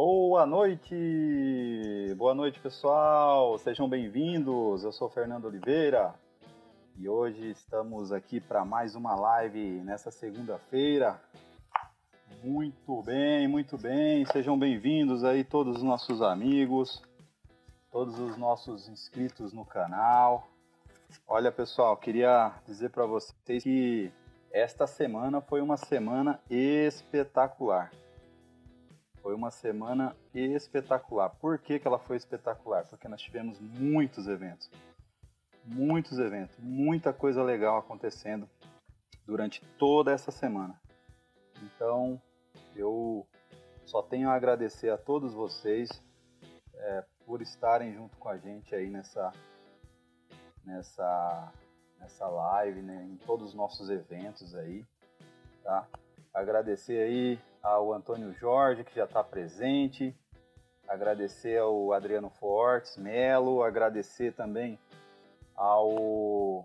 Boa noite! Boa noite, pessoal! Sejam bem-vindos! Eu sou Fernando Oliveira e hoje estamos aqui para mais uma live nessa segunda-feira. Muito bem, muito bem. Sejam bem-vindos aí todos os nossos amigos, todos os nossos inscritos no canal. Olha, pessoal, queria dizer para vocês que esta semana foi uma semana espetacular. Foi uma semana espetacular. Por que, que ela foi espetacular? Porque nós tivemos muitos eventos. Muitos eventos, muita coisa legal acontecendo durante toda essa semana. Então, eu só tenho a agradecer a todos vocês é, por estarem junto com a gente aí nessa, nessa, nessa live, né, em todos os nossos eventos aí, tá? Agradecer aí ao Antônio Jorge, que já está presente. Agradecer ao Adriano Fortes Melo. Agradecer também ao.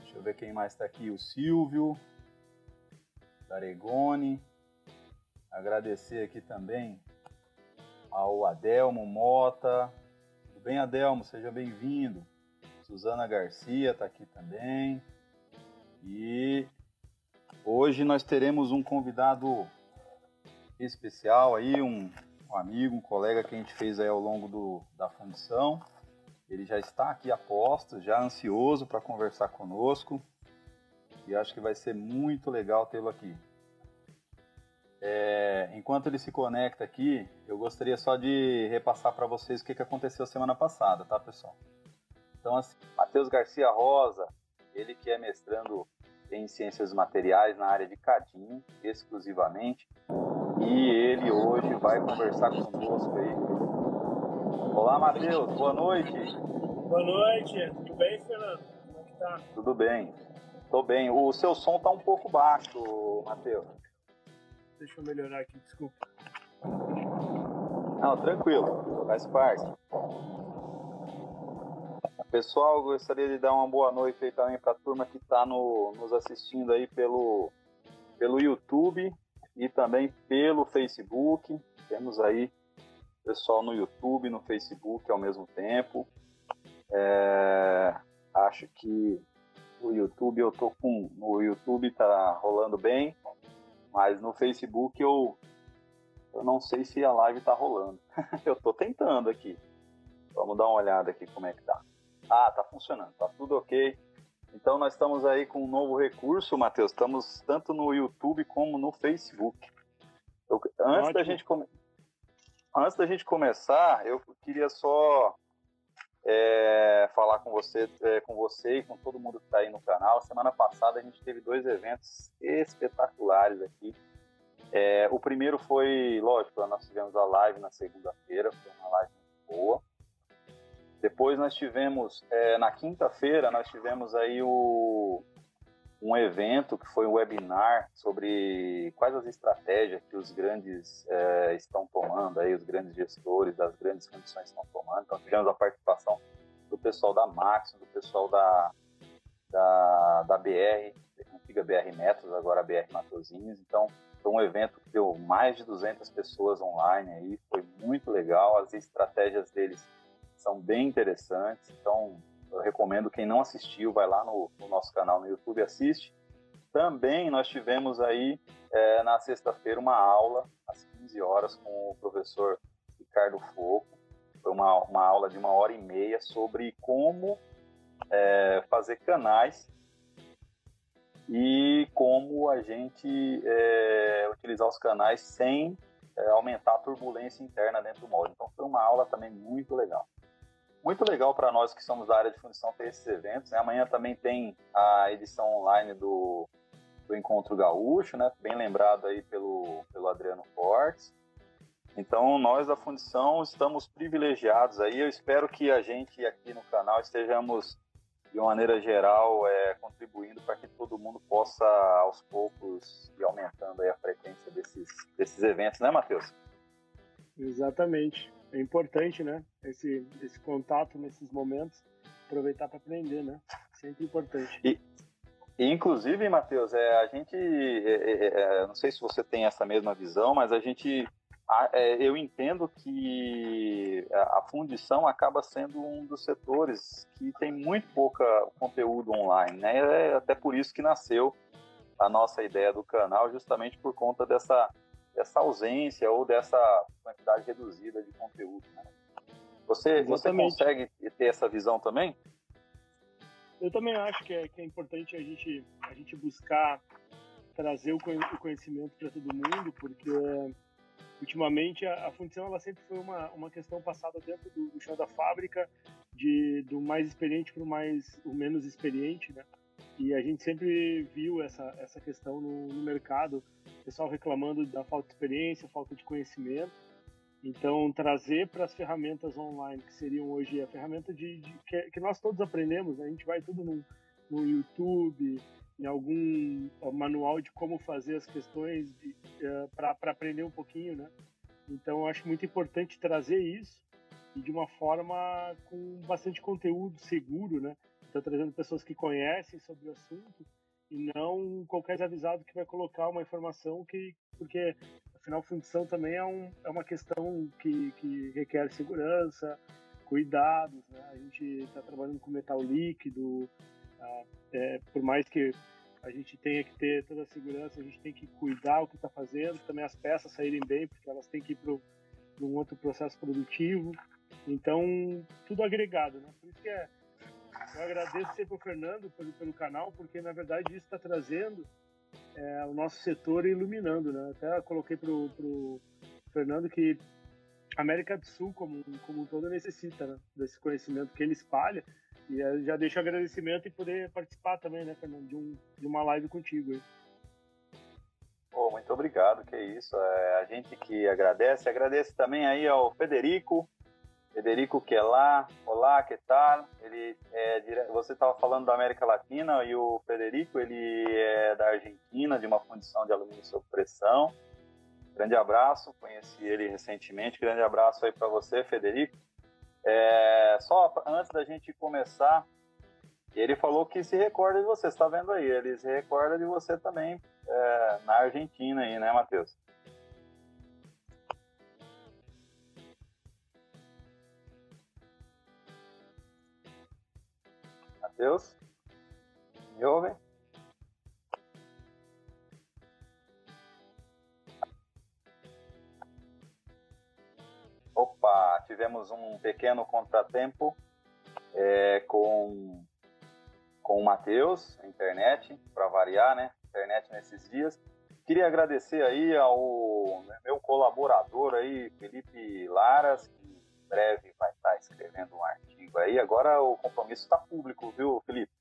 Deixa eu ver quem mais está aqui. O Silvio, Daregone. Agradecer aqui também ao Adelmo Mota. Tudo bem, Adelmo? Seja bem-vindo. Suzana Garcia está aqui também. E Hoje nós teremos um convidado especial aí, um, um, amigo, um colega que a gente fez aí ao longo do, da fundição. Ele já está aqui a já ansioso para conversar conosco e acho que vai ser muito legal tê-lo aqui. É, enquanto ele se conecta aqui, eu gostaria só de repassar para vocês o que, que aconteceu semana passada, tá, pessoal? Então, assim, Matheus Garcia Rosa, ele que é mestrando em ciências materiais na área de Cadim, exclusivamente. E ele hoje vai conversar conosco aí. Olá, Matheus, boa noite. Boa noite, tudo bem, Fernando? Como é que tá? Tudo bem, tô bem. O seu som tá um pouco baixo, Matheus. Deixa eu melhorar aqui, desculpa. Não, tranquilo, faz parte. Pessoal, gostaria de dar uma boa noite aí também para a turma que está no, nos assistindo aí pelo, pelo YouTube e também pelo Facebook. Temos aí pessoal no YouTube, no Facebook ao mesmo tempo. É, acho que o YouTube eu tô com. No YouTube tá rolando bem, mas no Facebook eu, eu não sei se a live tá rolando. eu tô tentando aqui. Vamos dar uma olhada aqui como é que tá. Ah, tá funcionando, tá tudo ok. Então nós estamos aí com um novo recurso, Matheus. Estamos tanto no YouTube como no Facebook. Eu, antes, da gente antes da gente começar, eu queria só é, falar com você, é, com você e com todo mundo que está aí no canal. Semana passada a gente teve dois eventos espetaculares aqui. É, o primeiro foi, lógico, nós tivemos a live na segunda-feira, foi uma live muito boa. Depois nós tivemos, é, na quinta-feira, nós tivemos aí o, um evento que foi um webinar sobre quais as estratégias que os grandes é, estão tomando, aí, os grandes gestores das grandes condições estão tomando. Então tivemos a participação do pessoal da Max, do pessoal da, da, da BR, antiga BR Metros, agora BR Matozinhos. Então foi um evento que deu mais de 200 pessoas online aí, foi muito legal, as estratégias deles são bem interessantes. Então, eu recomendo quem não assistiu, vai lá no, no nosso canal no YouTube assiste. Também nós tivemos aí é, na sexta-feira uma aula às 15 horas com o professor Ricardo Foco. Foi uma, uma aula de uma hora e meia sobre como é, fazer canais e como a gente é, utilizar os canais sem é, aumentar a turbulência interna dentro do molde. Então foi uma aula também muito legal muito legal para nós que somos da área de fundição ter esses eventos. Né? Amanhã também tem a edição online do, do Encontro Gaúcho, né? bem lembrado aí pelo, pelo Adriano Fortes. Então, nós da fundição estamos privilegiados aí. Eu espero que a gente aqui no canal estejamos, de uma maneira geral, é, contribuindo para que todo mundo possa, aos poucos, ir aumentando aí a frequência desses, desses eventos, né, Matheus? Exatamente é importante, né? Esse, esse contato nesses momentos, aproveitar para aprender, né? Sempre importante. E, Inclusive, Matheus, é, a gente, é, é, é, não sei se você tem essa mesma visão, mas a gente, a, é, eu entendo que a, a fundição acaba sendo um dos setores que tem muito pouca conteúdo online, né? É até por isso que nasceu a nossa ideia do canal, justamente por conta dessa, dessa ausência ou dessa quantidade reduzida de conteúdo. Né? Você, você consegue ter essa visão também? Eu também acho que é, que é importante a gente, a gente buscar trazer o conhecimento para todo mundo, porque ultimamente a, a fundição ela sempre foi uma, uma questão passada dentro do, do chão da fábrica, de, do mais experiente para o mais o menos experiente, né? E a gente sempre viu essa, essa questão no, no mercado, pessoal reclamando da falta de experiência, falta de conhecimento. Então, trazer para as ferramentas online, que seriam hoje a ferramenta de, de que, que, nós todos aprendemos, né? a gente vai tudo no, no YouTube, em algum manual de como fazer as questões uh, eh, para aprender um pouquinho, né? Então, acho muito importante trazer isso e de uma forma com bastante conteúdo seguro, né? Então, trazendo pessoas que conhecem sobre o assunto e não qualquer avisado que vai colocar uma informação que, porque afinal função também é, um, é uma questão que, que requer segurança, cuidados, né? A gente está trabalhando com metal líquido, ah, é, por mais que a gente tenha que ter toda a segurança, a gente tem que cuidar o que está fazendo, também as peças saírem bem, porque elas têm que ir para um outro processo produtivo. Então, tudo agregado, né? Por isso que é, eu agradeço sempre ao Fernando pelo, pelo canal, porque na verdade isso está trazendo é, o nosso setor iluminando, né? Até coloquei pro, pro Fernando que a América do Sul como, como um todo necessita né? desse conhecimento que ele espalha e já deixo agradecimento e poder participar também, né, Fernando, de, um, de uma live contigo aí. Oh, muito obrigado, que é isso. É, a gente que agradece, agradece também aí ao Federico, Federico que é lá, olá, que tal? Ele é, você estava falando da América Latina e o Federico ele é da Argentina, de uma fundição de alumínio sob pressão. Grande abraço, conheci ele recentemente. Grande abraço aí para você, Federico. É, só antes da gente começar, ele falou que se recorda de você, está vendo aí? Ele se recorda de você também é, na Argentina aí, né, Matheus? Matheus? Me ouve? Opa, tivemos um pequeno contratempo é, com, com o Matheus, a internet, para variar, né? Internet nesses dias. Queria agradecer aí ao meu colaborador aí, Felipe Laras, que em breve vai estar escrevendo um artigo aí. Agora o compromisso está público, viu, Felipe?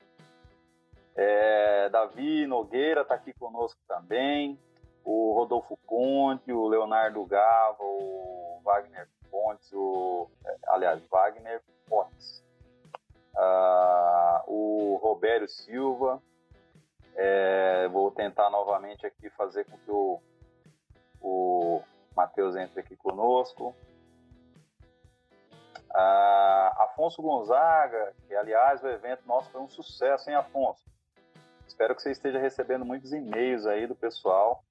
É, Davi Nogueira está aqui conosco também. O Rodolfo Conte, o Leonardo Gava, o Wagner Pontes, o, é, aliás, Wagner Pontes. Uh, o Robério Silva. É, vou tentar novamente aqui fazer com que o, o Matheus entre aqui conosco. Ah, Afonso Gonzaga, que aliás o evento nosso foi um sucesso, hein, Afonso? Espero que você esteja recebendo muitos e-mails aí do pessoal.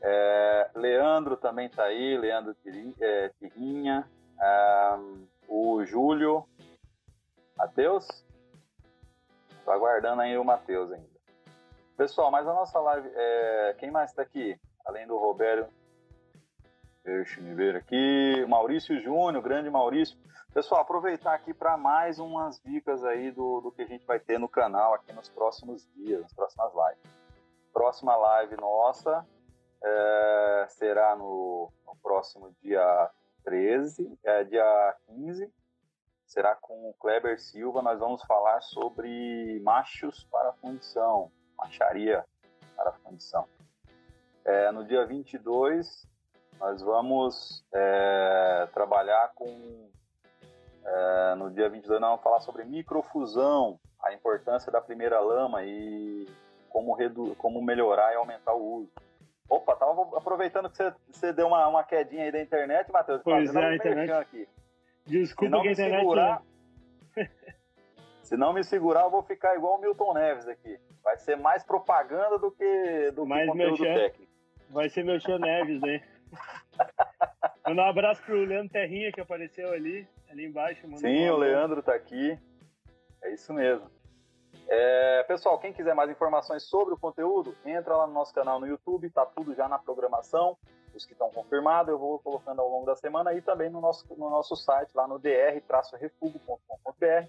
É, Leandro também está aí, Leandro Tirinha, é, o Júlio, Matheus? Estou aguardando aí o Matheus ainda. Pessoal, mas a nossa live, é, quem mais está aqui? Além do Roberto, deixa eu ver aqui, Maurício Júnior, grande Maurício. Pessoal, aproveitar aqui para mais umas dicas aí do, do que a gente vai ter no canal aqui nos próximos dias, nas próximas lives. Próxima live nossa é, será no, no, próximo dia 13, é, dia 15. Será com o Kleber Silva. Nós vamos falar sobre machos para fundição, macharia para fundição. É, no dia 22, nós vamos é, trabalhar com é, no dia 22 nós vamos falar sobre microfusão, a importância da primeira lama e como, redu como melhorar e aumentar o uso. Opa, tava aproveitando que você, você deu uma, uma quedinha aí da internet, Matheus. Pois é, a internet. Aqui. Desculpa que a internet... Segurar, se não me segurar, eu vou ficar igual o Milton Neves aqui. Vai ser mais propaganda do que, do mais que conteúdo meu técnico. Vai ser meu Chão Neves, né? Manda um abraço pro Leandro Terrinha que apareceu ali, ali embaixo. Sim, o Leandro tá aqui. É isso mesmo. É, pessoal, quem quiser mais informações sobre o conteúdo, entra lá no nosso canal no YouTube, tá tudo já na programação. Os que estão confirmados, eu vou colocando ao longo da semana e também no nosso, no nosso site, lá no dr-refugo.com.br.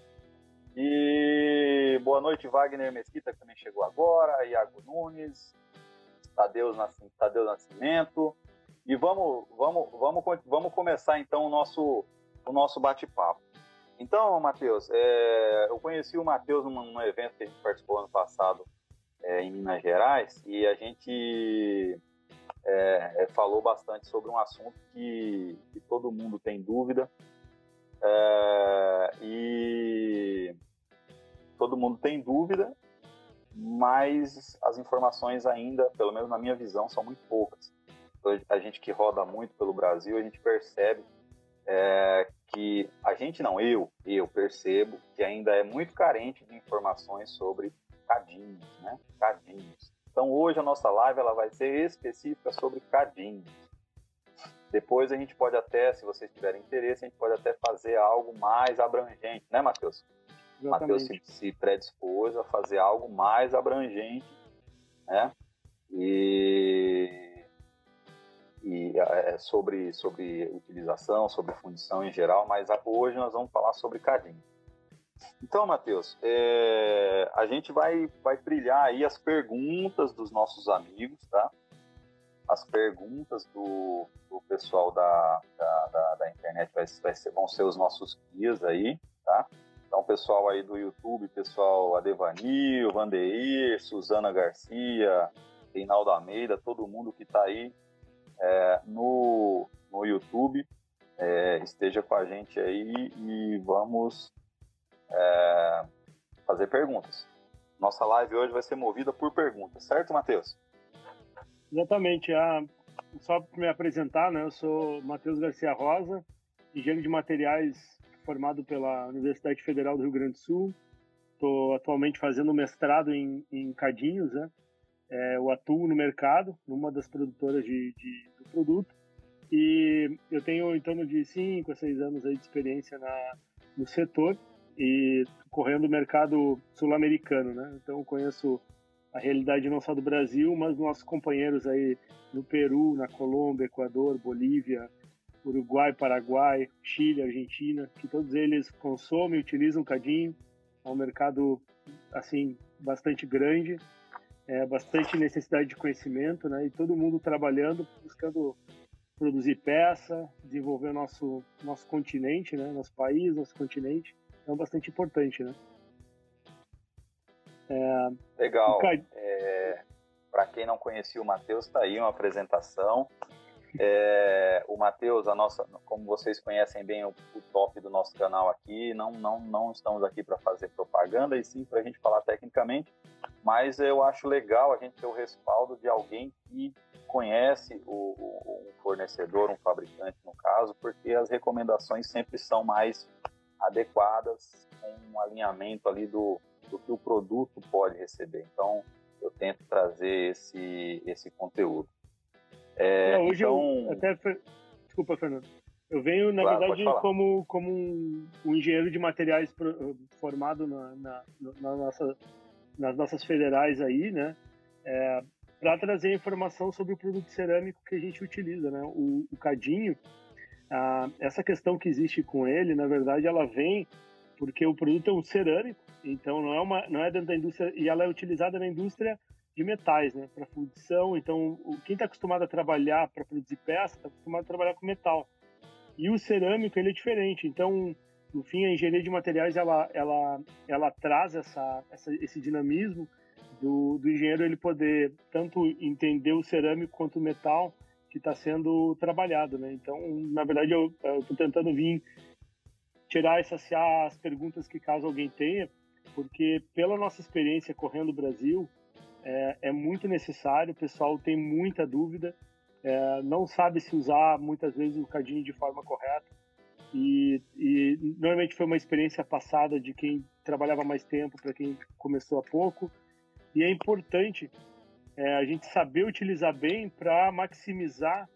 E boa noite, Wagner Mesquita, que também chegou agora, Iago Nunes, Tadeu Nascimento. E vamos, vamos, vamos, vamos começar então o nosso, o nosso bate-papo. Então, Matheus, é, eu conheci o Matheus num, num, evento que a gente participou ano passado é, em Minas Gerais e a gente é, é falou bastante sobre um assunto que, que todo mundo tem dúvida é, e todo mundo tem dúvida, mas as informações ainda, pelo menos na minha visão, são muito poucas. Então, a gente que roda muito pelo Brasil, a gente percebe é, que a gente não, eu, eu percebo que ainda é muito carente de informações sobre cadinhos, né? Cadinhos. Então hoje a nossa live ela vai ser específica sobre cadinhos. Depois a gente pode até, se vocês tiverem interesse, a gente pode até fazer algo mais abrangente, né, Matheus? Matheus se, se predispôs a fazer algo mais abrangente, né? E e é, sobre, sobre utilização, sobre fundição em geral, mas hoje nós vamos falar sobre cadinho. Então, Matheus, é, a gente vai, vai trilhar aí as perguntas dos nossos amigos, tá? As perguntas do, do pessoal da, da, da, da internet vai, vai ser, vão ser os nossos guias aí, tá? Então, pessoal aí do YouTube, pessoal Adevanil, Vandeir, Suzana Garcia, Reinaldo Almeida, todo mundo que está aí é, no, no YouTube. É, esteja com a gente aí e vamos é, fazer perguntas. Nossa live hoje vai ser movida por perguntas, certo, Matheus? Exatamente. Ah, só para me apresentar, né? Eu sou Matheus Garcia Rosa, engenheiro de materiais formado pela Universidade Federal do Rio Grande do Sul. Estou atualmente fazendo mestrado em, em Cadinhos, né? É, eu atuo no mercado, numa das produtoras de, de, produto, e eu tenho em torno de 5 a 6 anos aí de experiência na, no setor e correndo o mercado sul-americano, né? Então conheço a realidade não só do Brasil, mas nossos companheiros aí no Peru, na Colômbia, Equador, Bolívia, Uruguai, Paraguai, Chile, Argentina, que todos eles consomem, utilizam cadinho. É um mercado assim bastante grande é, bastante necessidade de conhecimento, né? E todo mundo trabalhando, buscando produzir peça, desenvolver o nosso nosso continente, né? Nosso país, nosso continente, então bastante importante, né? É, Legal. É, Para quem não conhecia o Matheus, está aí uma apresentação. É, o Matheus, a nossa, como vocês conhecem bem o, o, top do nosso canal aqui, não, não, não estamos aqui para fazer propaganda e sim para a gente falar tecnicamente, mas eu acho legal a gente ter o respaldo de alguém que conhece o, o, fornecedor, um fabricante no caso, porque as recomendações sempre são mais adequadas com um alinhamento ali do, do que o produto pode receber. Então, eu tento trazer esse, esse conteúdo. É, Não, hoje então... eu até. Desculpa, Fernando. Eu venho, na claro, verdade, como, como um, um, engenheiro de materiais formado na, na, na nossa, nas nossas federais aí, né? É, para trazer informação sobre o produto cerâmico que a gente utiliza, né? O, o cadinho, a, essa questão que existe com ele, na verdade, ela vem porque o produto é um cerâmico, então não é uma, não é dentro da indústria e ela é utilizada na indústria de metais, né, para fundição. Então, quem está acostumado a trabalhar para produzir peça está acostumado a trabalhar com metal. E o cerâmico ele é diferente. Então, no fim, a engenharia de materiais ela ela ela traz essa, essa esse dinamismo do, do engenheiro ele poder tanto entender o cerâmico quanto o metal que está sendo trabalhado, né? Então, na verdade, eu estou tentando vir tirar e saciar as perguntas que caso alguém tenha, porque pela nossa experiência correndo o Brasil, é, é muito necessário, o pessoal tem muita dúvida, é, não sabe se usar muitas vezes o cadinho de forma correta. E, e normalmente foi uma experiência passada de quem trabalhava mais tempo para quem começou há pouco. E é importante é, a gente saber utilizar bem para maximizar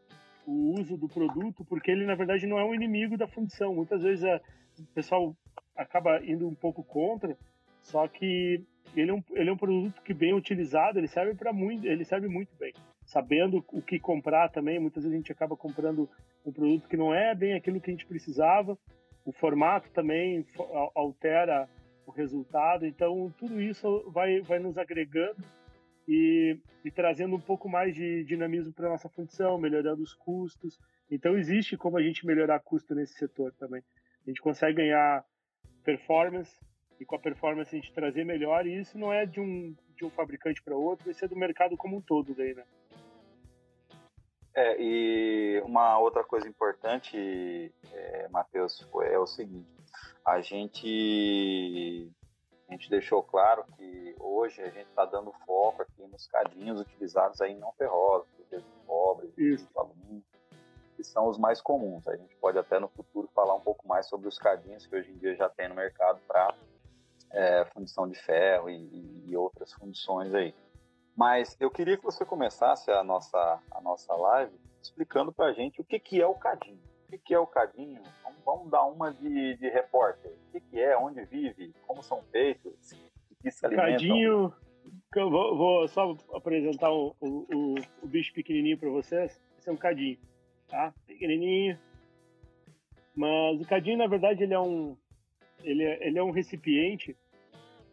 o uso do produto, porque ele na verdade não é um inimigo da fundição. Muitas vezes a, o pessoal acaba indo um pouco contra, só que ele é um, ele é um produto que bem utilizado, ele serve para muito, ele serve muito bem. Sabendo o que comprar também, muitas vezes a gente acaba comprando um produto que não é bem aquilo que a gente precisava. O formato também altera o resultado, então tudo isso vai vai nos agregando e, e trazendo um pouco mais de dinamismo para nossa função, melhorando os custos. Então existe como a gente melhorar custo nesse setor também. A gente consegue ganhar performance e com a performance a gente trazer melhor e isso não é de um de um fabricante para outro, isso é do mercado como um todo daí, né? É, e uma outra coisa importante, é, Matheus, é o seguinte: a gente a gente deixou claro que hoje a gente está dando foco aqui nos cadinhos utilizados aí não ferrosos, de cobre, de alumínio, que são os mais comuns. A gente pode até no futuro falar um pouco mais sobre os cadinhos que hoje em dia já tem no mercado para é, fundição de ferro e, e, outras fundições aí. Mas eu queria que você começasse a nossa, a nossa live explicando para a gente o que, que é o cadinho. O que, que é o cadinho? Vamos, vamos dar uma de, de repórter. O que, que é? Onde vive? Como são feitos? que se alimentam? Cadinho, eu vou, vou só apresentar o, o, o, bicho pequenininho para vocês. Esse é um cadinho, tá? Pequenininho. Mas o cadinho, na verdade, ele é um, ele é, ele é um recipiente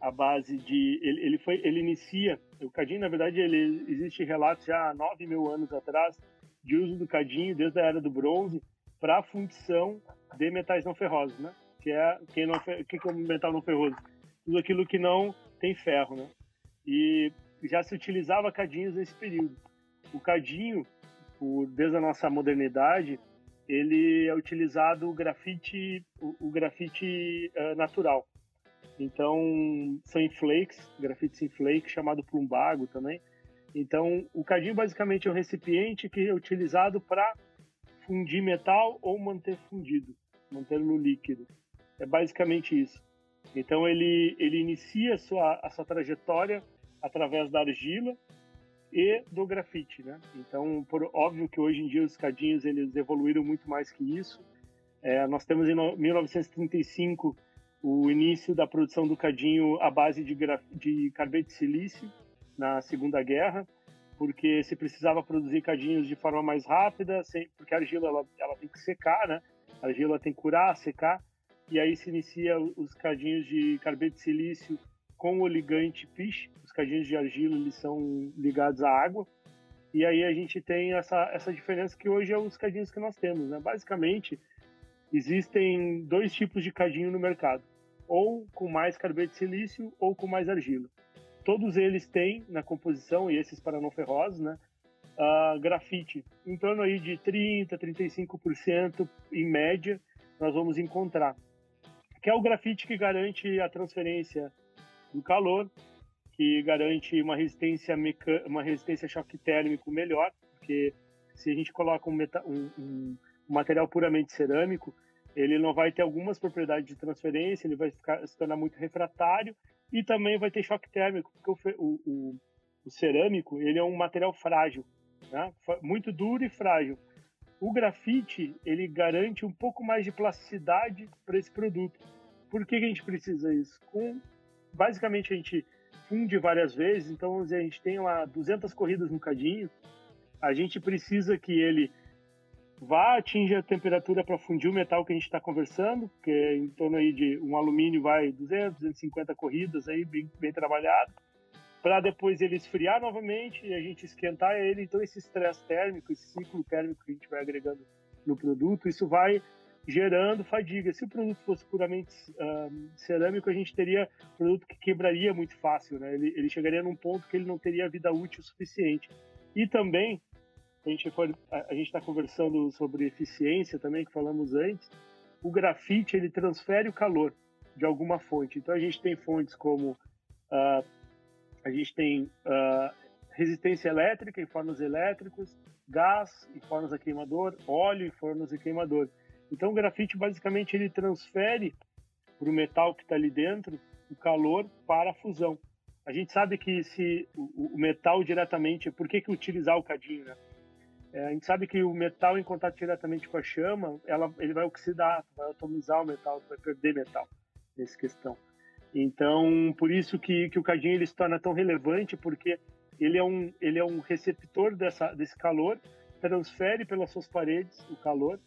à base de ele, ele foi ele inicia o cadinho na verdade ele existe relatos já há 9 mil anos atrás de uso do cadinho desde a era do bronze para a fundição de metais não ferrosos né? Que é que não que é o metal não ferroso? Tudo aquilo que não tem ferro né? E já se utilizava cadinhos nesse período. O cadinho por, desde a nossa modernidade ele é utilizado o grafite o, o grafite uh, natural então, são em flakes, grafite em flake, chamado plumbago também. Então, o cadinho basicamente é um recipiente que é utilizado para fundir metal ou manter fundido, mantê-lo líquido. É basicamente isso. Então, ele, ele inicia a sua, a sua trajetória através da argila e do grafite, né? Então, por óbvio que hoje em dia os cadinhos eles evoluíram muito mais que isso. É, nós temos em 1935 o início da produção do cadinho à base de, de carboidrato de silício na Segunda Guerra, porque se precisava produzir cadinhos de forma mais rápida, sem, porque a argila ela, ela tem que secar, né? A argila tem que curar, secar, e aí se inicia os cadinhos de carboidrato de silício com o ligante PIS. Os cadinhos de argila eles são ligados à água, e aí a gente tem essa, essa diferença que hoje é os cadinhos que nós temos, né? Basicamente, existem dois tipos de cadinho no mercado ou com mais carboidrato de silício ou com mais argila. Todos eles têm na composição, e esses para não ferrosos, né, uh, grafite. Em torno aí de 30%, 35% em média, nós vamos encontrar. Que é o grafite que garante a transferência do calor, que garante uma resistência, meca... uma resistência a choque térmico melhor, porque se a gente coloca um, meta... um, um material puramente cerâmico, ele não vai ter algumas propriedades de transferência, ele vai ficar, se tornar muito refratário e também vai ter choque térmico, porque o, o, o cerâmico ele é um material frágil, né? muito duro e frágil. O grafite ele garante um pouco mais de plasticidade para esse produto. Por que, que a gente precisa isso? Com, basicamente a gente funde várias vezes, então a gente tem lá 200 corridas no cadinho, a gente precisa que ele vá atingir a temperatura para fundir o metal que a gente está conversando, que é em torno aí de um alumínio vai 200, 250 corridas aí bem, bem trabalhado, para depois ele esfriar novamente e a gente esquentar ele. Então esse estresse térmico, esse ciclo térmico que a gente vai agregando no produto, isso vai gerando fadiga. Se o produto fosse puramente um, cerâmico, a gente teria produto que quebraria muito fácil, né? Ele, ele chegaria num ponto que ele não teria vida útil suficiente. E também a gente for, a, gente está conversando sobre eficiência também que falamos antes. O grafite ele transfere o calor de alguma fonte. Então a gente tem fontes como uh, a gente tem uh, resistência elétrica em fornos elétricos, gás em fornos a queimador, óleo em fornos a queimador. Então o grafite basicamente ele transfere para o metal que está ali dentro o calor para a fusão. a gente sabe que se o, o metal diretamente, por que, que utilizar o cadinho, né? É, a gente sabe que o metal em contato diretamente com a chama, ela, ele vai oxidar, vai atomizar o metal, vai perder metal nessa questão. Então, por isso que, que o cadinho ele se torna tão relevante, porque ele é um, ele é um receptor dessa, desse calor, transfere pelas suas paredes o calor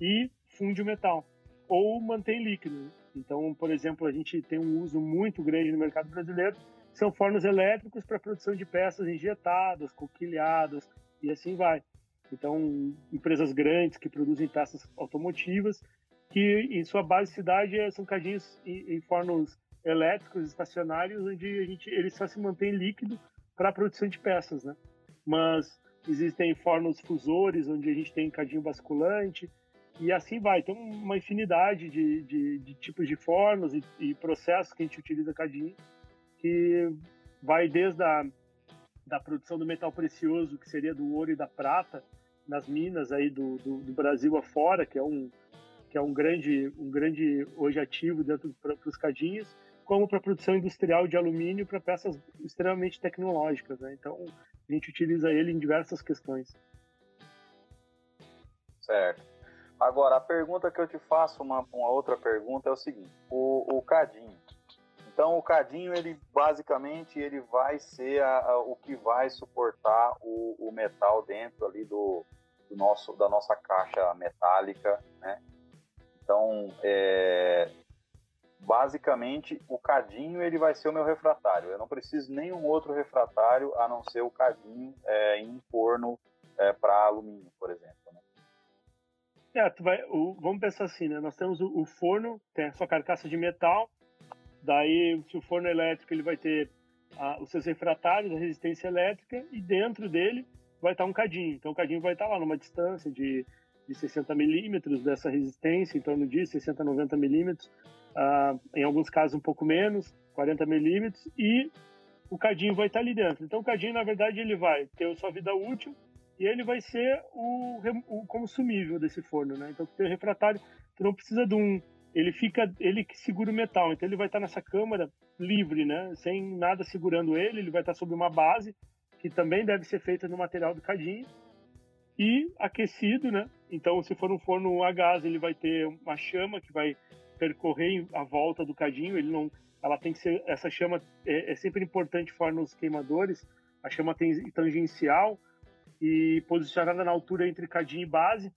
e funde o metal, ou mantém líquido. Então, por exemplo, a gente tem um uso muito grande no mercado brasileiro, são fornos elétricos para produção de peças injetadas, coquilhadas e assim vai. Então, empresas grandes que produzem peças automotivas, que em sua base de cidade são cadinhos em, em fornos elétricos estacionários, onde a gente, ele só se mantém líquido para a produção de peças, né? Mas existem fornos fusores, onde a gente tem cadinho basculante, e assim vai. Tem uma infinidade de, de, de tipos de fornos e, e, processos que a gente utiliza cadinho, que vai desde a da produção do metal precioso, que seria do ouro e da prata, nas minas aí do, do, do Brasil afora, que é um que é um grande um grande hoje ativo dentro para os cadinhos, como para produção industrial de alumínio para peças extremamente tecnológicas, né? Então a gente utiliza ele em diversas questões. Certo. Agora a pergunta que eu te faço, uma, uma outra pergunta é o seguinte: o, o cadinho. Então o cadinho ele basicamente ele vai ser a, a, o que vai suportar o, o metal dentro ali do, do nosso, da nossa caixa metálica, né? Então, é, basicamente, o cadinho ele vai ser o meu refratário. Eu não preciso nenhum outro refratário a não ser o cadinho é, em forno é, para alumínio, por exemplo. Né? É, vai, o, vamos pensar assim, né? Nós temos o, o, forno, tem a sua carcaça de metal, daí se o forno elétrico ele vai ter a, os seus refratários, a resistência elétrica, e dentro dele vai estar um cadinho. Então o cadinho vai estar lá numa distância de, de 60 milímetros dessa resistência, em torno de 60, 90 milímetros, uh, em alguns casos um pouco menos, 40 milímetros, e o cadinho vai estar ali dentro. Então o cadinho, na verdade, ele vai ter a sua vida útil e ele vai ser o, o consumível desse forno, né? Então o refratário, tu não precisa de um ele fica ele que segura o metal, então ele vai estar nessa câmara livre, né? Sem nada segurando ele, ele vai estar sobre uma base que também deve ser feita no material do cadinho e aquecido, né? Então, se for um forno a gás, ele vai ter uma chama que vai percorrer a volta do cadinho. Ele não, ela tem que ser essa chama é, é sempre importante fornos queimadores. A chama tem tangencial e posicionada na altura entre cadinho e base.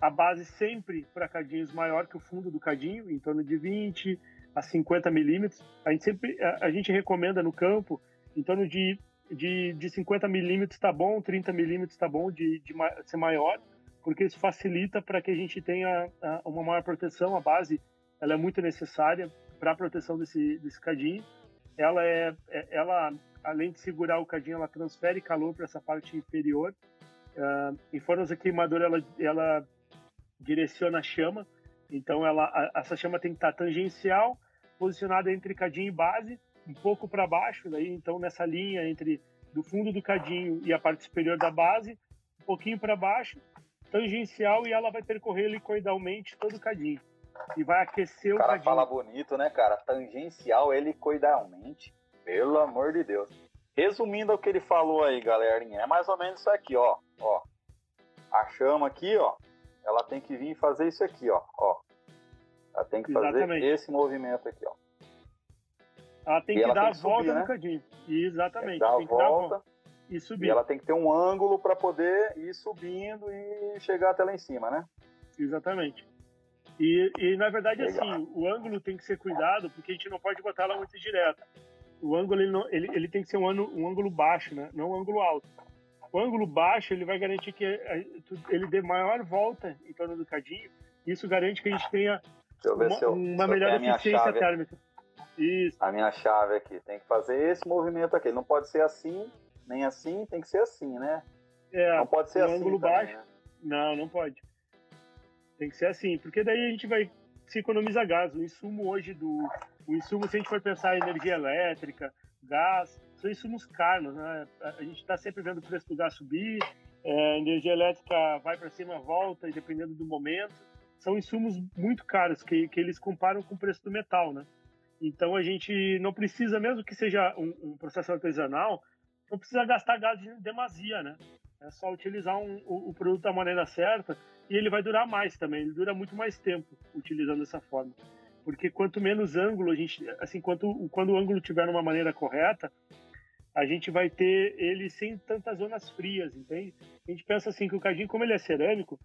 A base sempre para cadinhos maior que o fundo do cadinho, em torno de 20 a 50 milímetros. A gente sempre a, a gente recomenda no campo em torno de de, de 50 milímetros está bom, 30 milímetros está bom de, de, ser maior, porque isso facilita para que a gente tenha uma maior proteção. A base ela é muito necessária para a proteção desse, desse cadinho. Ela é, é, ela além de segurar o cadinho, ela transfere calor para essa parte inferior. Uh, em fornos a queimador, ela, ela direciona a chama. Então, ela, a, essa chama tem que estar tangencial, posicionada entre cadinho e base, um pouco para baixo, daí então nessa linha entre do fundo do cadinho e a parte superior da base, um pouquinho para baixo, tangencial e ela vai percorrer helicoidalmente todo o cadinho e vai aquecer o, o cara cadinho. fala bonito, né, cara? Tangencial helicoidalmente, pelo amor de Deus. Resumindo o que ele falou aí, galerinha, é mais ou menos isso aqui, ó, ó. A chama aqui, ó, ela tem que vir fazer isso aqui, ó, ó. Ela tem que fazer Exatamente. esse movimento aqui, ó. Ela tem e que ela dar tem que a volta subir, no né? cadinho. Exatamente. Dar, tem que dar a volta e subir. E ela tem que ter um ângulo para poder ir subindo e chegar até lá em cima, né? Exatamente. E, e na verdade, Legal. assim, o ângulo tem que ser cuidado, porque a gente não pode botar ela muito direto. O ângulo ele, não, ele, ele tem que ser um, um ângulo baixo, né? Não um ângulo alto. O ângulo baixo ele vai garantir que ele dê maior volta em torno do cadinho. Isso garante que a gente tenha uma, eu, uma melhor eficiência térmica. Isso. A minha chave aqui. Tem que fazer esse movimento aqui. Não pode ser assim, nem assim, tem que ser assim, né? É, não pode ser assim. ângulo também, baixo. Né? Não, não pode. Tem que ser assim, porque daí a gente vai se economiza gás. O insumo hoje do. O insumo, se a gente for pensar em energia elétrica, gás, são insumos caros, né? A gente está sempre vendo o preço do gás subir, é, energia elétrica vai para cima, volta, dependendo do momento. São insumos muito caros que, que eles comparam com o preço do metal, né? Então a gente não precisa, mesmo que seja um, um processo artesanal, não precisa gastar gás de demasia, né? É só utilizar um, o, o, produto da maneira certa e ele vai durar mais também. Ele dura muito mais tempo utilizando dessa forma, porque quanto menos ângulo a gente, assim, quanto quando o ângulo tiver numa maneira correta, a gente vai ter ele sem tantas zonas frias, entende? A gente pensa assim que o cadinho, como ele é cerâmico,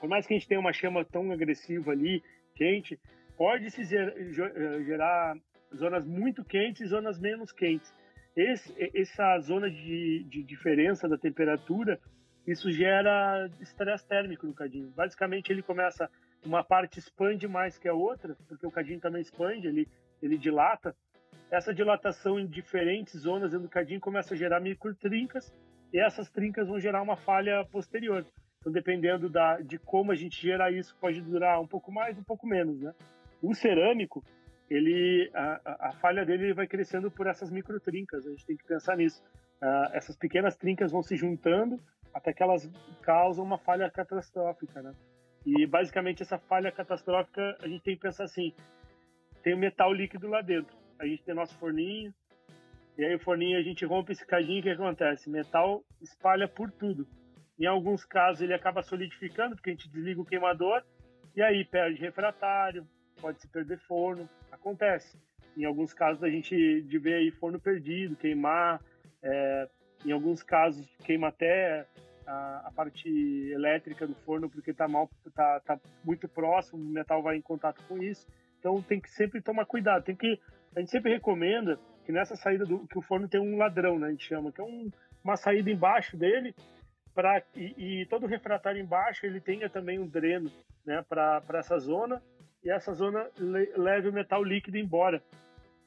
por mais que a gente tenha uma chama tão agressiva ali, quente, pode se eh, gerar zonas muito quentes e zonas menos quentes. Esse, essa zona de, de diferença da temperatura, isso gera estresse térmico no cadinho. Basicamente, ele começa, uma parte expande mais que a outra, porque o cadinho também expande, ele, ele dilata. Essa dilatação em diferentes zonas do cadinho começa a gerar microtrincas, e essas trincas vão gerar uma falha posterior. Então, dependendo da, de como a gente gerar isso, pode durar um pouco mais, um pouco menos, né? O cerâmico, ele, a, a falha dele vai crescendo por essas microtrincas, a gente tem que pensar nisso. Uh, essas pequenas trincas vão se juntando até que elas causam uma falha catastrófica, né? E basicamente essa falha catastrófica, a gente tem que pensar assim, tem metal líquido lá dentro. A gente tem nosso forninho, e aí o forninho a gente rompe esse cadinho, o que acontece? Metal espalha por tudo. Em alguns casos ele acaba solidificando, porque a gente desliga o queimador, e aí perde refratário, pode se perder forno, acontece. Em alguns casos a gente de ver aí forno perdido, queimar, é, em alguns casos queima até a, a, parte elétrica do forno porque está mal, tá, tá muito próximo, o metal vai em contato com isso. Então tem que sempre tomar cuidado. Tem que a gente sempre recomenda que nessa saída do que o forno tem um ladrão, né? A gente chama que é um, uma saída embaixo dele para e, e, todo refratário embaixo ele tenha também um dreno, né? Para essa zona e essa zona le, leve o metal líquido embora,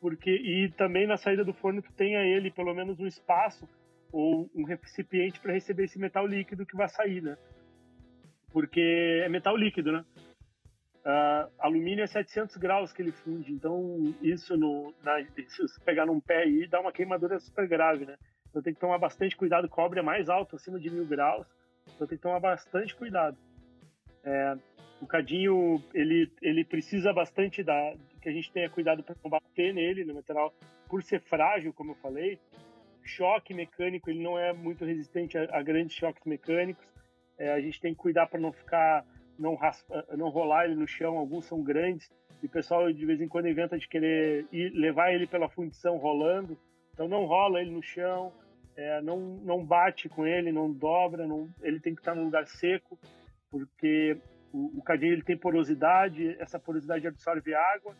porque e também na saída do forno tu tenha ele pelo menos um espaço ou um recipiente para receber esse metal líquido que vai sair, né? Porque é metal líquido, né? Uh, alumínio é 700 graus que ele funde, então isso no, na, se pegar num pé aí dá uma queimadura super grave, né? Então tem que tomar bastante cuidado. Cobre é mais alto, acima de mil graus, então tem que tomar bastante cuidado. É, o cadinho ele ele precisa bastante da que a gente tenha cuidado para não bater nele no material por ser frágil, como eu falei. Choque mecânico ele não é muito resistente a, a grandes choques mecânicos. É, a gente tem que cuidar para não ficar não, raspa, não rolar ele no chão, alguns são grandes, e o pessoal de vez em quando inventa de querer ir, levar ele pela fundição rolando, então não rola ele no chão, é, não, não bate com ele, não dobra, não, ele tem que estar num lugar seco, porque o, o cadinho ele tem porosidade, essa porosidade absorve água,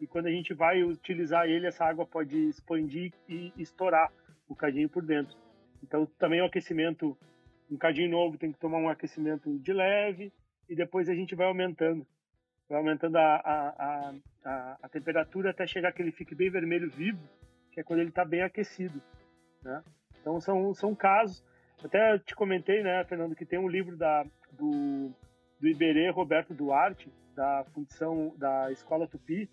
e quando a gente vai utilizar ele, essa água pode expandir e estourar o cadinho por dentro. Então também o aquecimento, um cadinho novo tem que tomar um aquecimento de leve, e depois a gente vai aumentando. Vai aumentando a, a, a, a temperatura até chegar que ele fique bem vermelho vivo, que é quando ele está bem aquecido. Né? Então são, são casos. Até te comentei, né, Fernando, que tem um livro da, do, do Iberê Roberto Duarte, da fundição da Escola Tupi,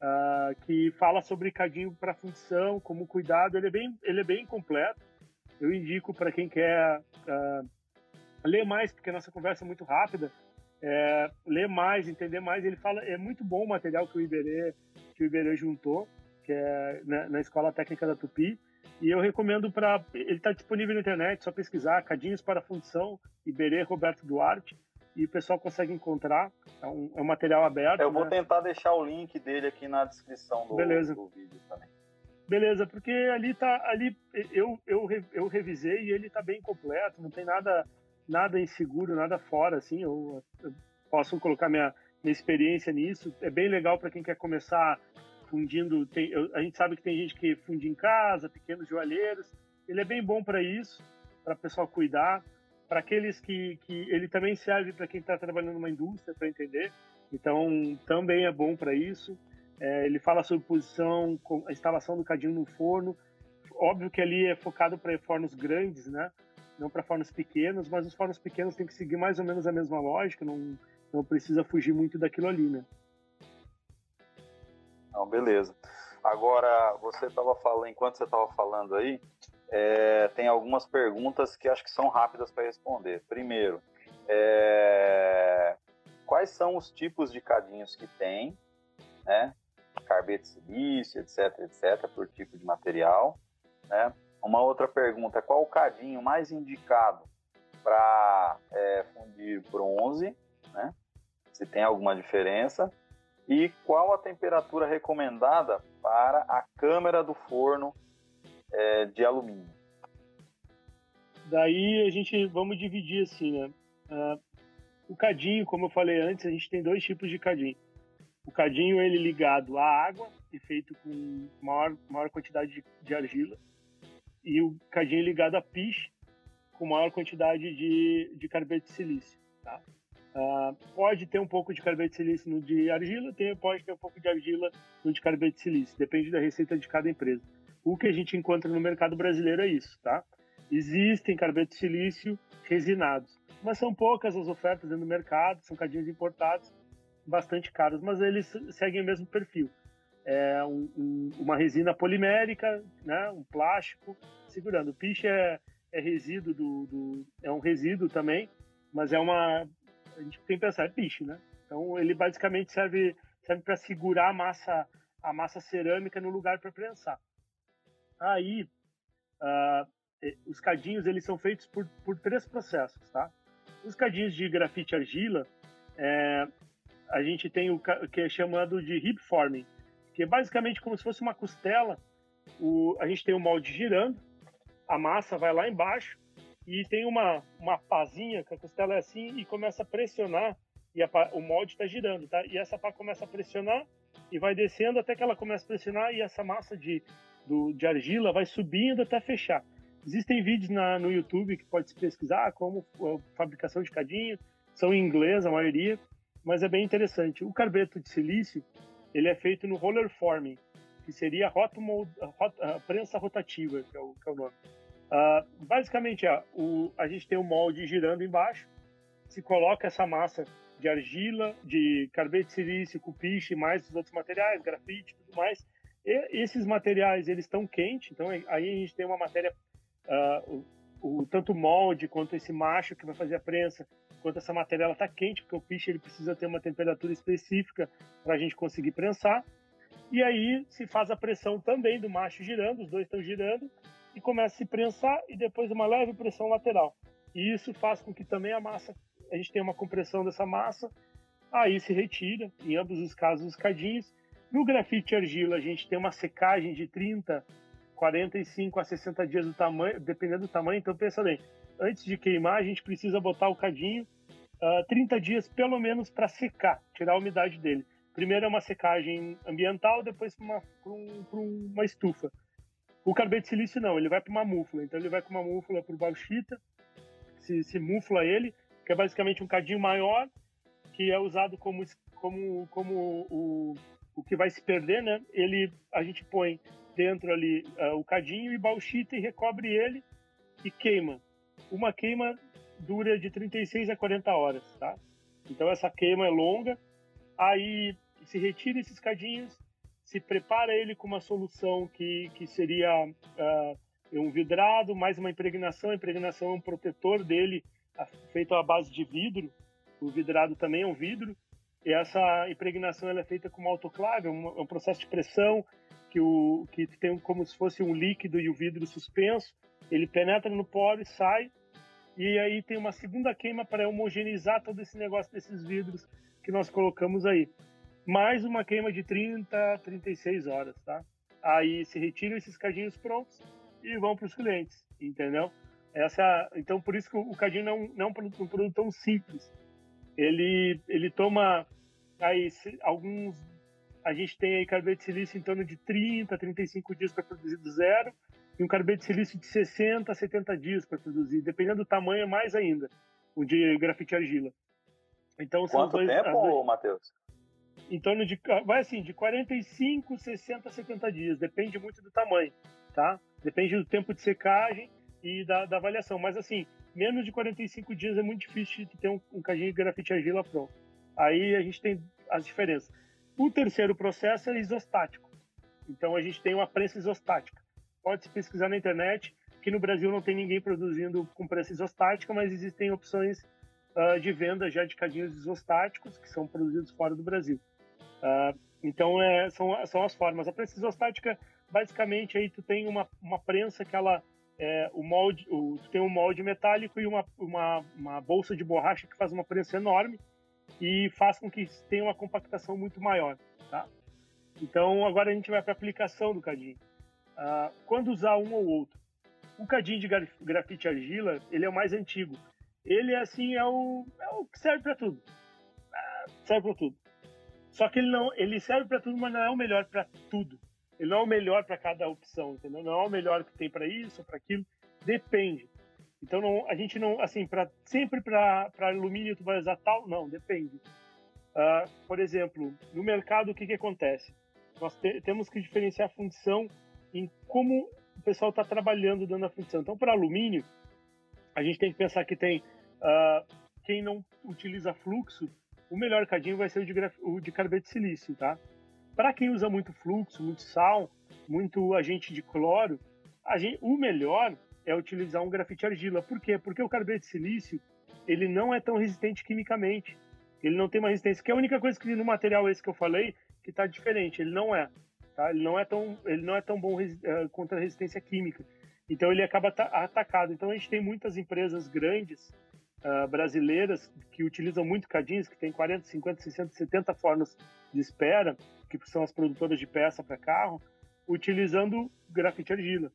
uh, que fala sobre cadinho para fundição, como cuidado. Ele é bem, ele é bem completo. Eu indico para quem quer uh, ler mais, porque a nossa conversa é muito rápida, é, ler mais, entender mais. Ele fala, é muito bom o material que o Iberê, que o Iberê juntou, que é na, na Escola Técnica da Tupi. E eu recomendo para. Ele está disponível na internet, só pesquisar Cadinhos para Fundição, Iberê Roberto Duarte, e o pessoal consegue encontrar. É um, é um material aberto. Eu vou né? tentar deixar o link dele aqui na descrição do, Beleza. do vídeo também. Beleza, porque ali tá. Ali eu, eu, eu revisei e ele está bem completo, não tem nada nada inseguro, nada fora, assim, eu, eu posso colocar minha, minha experiência nisso. É bem legal para quem quer começar fundindo. Tem, eu, a gente sabe que tem gente que funde em casa, pequenos joalheiros. Ele é bem bom para isso, para o pessoal cuidar. Para aqueles que, que ele também serve para quem está trabalhando numa indústria, para entender. Então, também é bom para isso. É, ele fala sobre posição, a instalação do cadinho no forno. Óbvio que ali é focado para fornos grandes, né? Não para fornos pequenos, mas os fornos pequenos têm que seguir mais ou menos a mesma lógica, não, não precisa fugir muito daquilo ali, né? Não, beleza. Agora, você estava falando, enquanto você estava falando aí, é, tem algumas perguntas que acho que são rápidas para responder. Primeiro, é, quais são os tipos de cadinhos que tem, né? carbeto silício, etc, etc, por tipo de material. Né? Uma outra pergunta, qual o cadinho mais indicado para é, fundir bronze, né? se tem alguma diferença, e qual a temperatura recomendada para a câmera do forno é, de alumínio. Daí a gente vamos dividir assim, né? Uh, o cadinho, como eu falei antes, a gente tem dois tipos de cadinho. O cadinho ele ligado à água e feito com maior, maior quantidade de, de argila e o cadinho ligado a piche com maior quantidade de, de carbeto de silício. Tá? Uh, pode ter um pouco de carbeto de silício no de argila, tem, pode ter um pouco de argila no de carbeto de silício, depende da receita de cada empresa. O que a gente encontra no mercado brasileiro é isso, tá? Existem carbeto de silício resinados, mas são poucas as ofertas do mercado, são cadinhos importados, bastante caros, mas eles seguem o mesmo perfil. É um, um, uma resina polimérica, né, um plástico segurando. O piche é, é resíduo do, do, é um resíduo também, mas é uma a gente tem que pensar, é piche, né? Então ele basicamente serve serve para segurar a massa a massa cerâmica no lugar para prensar. Aí uh, os cadinhos eles são feitos por, por três processos, tá? Os cadinhos de grafite argila, é, a gente tem o que é chamado de hip forming, que é basicamente como se fosse uma costela. O, a gente tem o molde girando, a massa vai lá embaixo e tem uma, uma pazinha, que a costela é assim, e começa a pressionar, e a, o molde está girando, tá? E essa pá começa a pressionar e vai descendo até que ela começa a pressionar e essa massa de, do, de argila vai subindo até fechar. Existem vídeos na, no YouTube que pode se pesquisar como fabricação de cadinho, são em inglês a maioria, mas é bem interessante. O carbeto de silício, ele é feito no roller forming, que seria hot, uh, prensa rotativa, que é o, que é o nome. Uh, basicamente, uh, o, a gente tem o molde girando embaixo, se coloca essa massa de argila, de carbeto de silício, cupiche, mais os outros materiais, grafite, tudo mais. E esses materiais eles estão quentes, então aí a gente tem uma matéria uh, o, o, tanto molde quanto esse macho que vai fazer a prensa, quanto essa matéria ela está quente, porque o piche ele precisa ter uma temperatura específica para a gente conseguir prensar. E aí se faz a pressão também do macho girando, os dois estão girando, e começa a se prensar e depois uma leve pressão lateral. E isso faz com que também a massa, a gente tenha uma compressão dessa massa, aí se retira, em ambos os casos, os cadinhos. No grafite argila, a gente tem uma secagem de 30 45 a 60 dias do tamanho, dependendo do tamanho. Então pensa bem, antes de queimar, a gente precisa botar o cadinho uh, ah, 30 dias pelo menos para secar, tirar a umidade dele. Primeiro é uma secagem ambiental, depois para uma, um, uma estufa. O carbeto de silício não, ele vai para uma múfula. Então ele vai com uma múfula para o bauxita, se, se mufla ele, que é basicamente um cadinho maior, que é usado como, como, como o, o que vai se perder, né? Ele, a gente põe dentro ali uh, o cadinho e bauxita e recobre ele e queima. Uma queima dura de 36 a 40 horas, tá? Então essa queima é longa. Aí se retira esses cadinhos, se prepara ele com uma solução que, que seria uh, um vidrado, mais uma impregnação. A impregnação é um protetor dele feito à base de vidro. O vidrado também é um vidro. E essa impregnação ela é feita com uma autoclave, um, um processo de pressão que, o, que tem como se fosse um líquido e o vidro suspenso, ele penetra no poro e sai, e aí tem uma segunda queima para homogeneizar todo esse negócio desses vidros que nós colocamos aí. Mais uma queima de 30, 36 horas, tá? Aí se retiram esses cadinhos prontos e vão para os clientes, entendeu? Essa, então por isso que o cadinho não, não é um produto, tão simples. Ele, ele toma aí alguns a gente tem aí carbeto de silício em torno de 30, 35 dias para produzir do zero, e um carbeto de silício de 60 a 70 dias para produzir, dependendo do tamanho, mais ainda, o de grafite argila. Então, Quanto dois, tempo, Matheus? Em torno de, vai assim, de 45, 60, 70 dias, depende muito do tamanho, tá? Depende do tempo de secagem e da, da avaliação, mas assim, menos de 45 dias é muito difícil de ter um, um cadinho de grafite argila pronto. Aí a gente tem as diferenças. O terceiro processo é isostático. Então a gente tem uma prensa isostática. Pode se pesquisar na internet, que no Brasil não tem ninguém produzindo com prensa isostática, mas existem opções uh, de venda já de cadinhos isostáticos que são produzidos fora do Brasil. Uh, Então, é, são, são as formas. A prensa isostática, basicamente, aí tu tem uma, uma prensa que ela... É, o molde, o, tu tem um molde metálico e uma, uma, uma bolsa de borracha que faz uma prensa enorme e faz com que tenha uma compactação muito maior, tá? Então, agora a gente vai para a aplicação do cadinho. Ah, quando usar um ou outro? O cadinho de grafite argila, ele é o mais antigo. Ele, assim, é o, é o que serve para tudo. Ah, serve para tudo. Só que ele não, ele serve para tudo, mas não é o melhor para tudo. Ele não é o melhor para cada opção, entendeu? Não é o melhor que tem para isso, para aquilo. Depende. Então não, a gente não, assim, para sempre para alumínio tu vai usar tal? Não, depende. Uh, por exemplo, no mercado o que que acontece? Nós te, temos que diferenciar a função em como o pessoal está trabalhando dando a função. Então, para alumínio, a gente tem que pensar que tem uh, quem não utiliza fluxo, o melhor cadinho vai ser o de, o de carbono de silício, tá? Para quem usa muito fluxo, muito sal, muito agente de cloro, gente, o melhor é utilizar um grafite argila. Por quê? Porque o carbono de silício ele não é tão resistente quimicamente. Ele não tem uma resistência, que é a única coisa que no material esse que eu falei que está diferente. Ele não é, tá? Ele não é tão, ele não é tão bom uh, contra a resistência química. Então ele acaba atacado. Então a gente tem muitas empresas grandes uh, brasileiras que utilizam muito cadinhos, que tem 40, 50, 60, 70 formas de espera, que são as produtoras de peça para carro, utilizando grafite argila.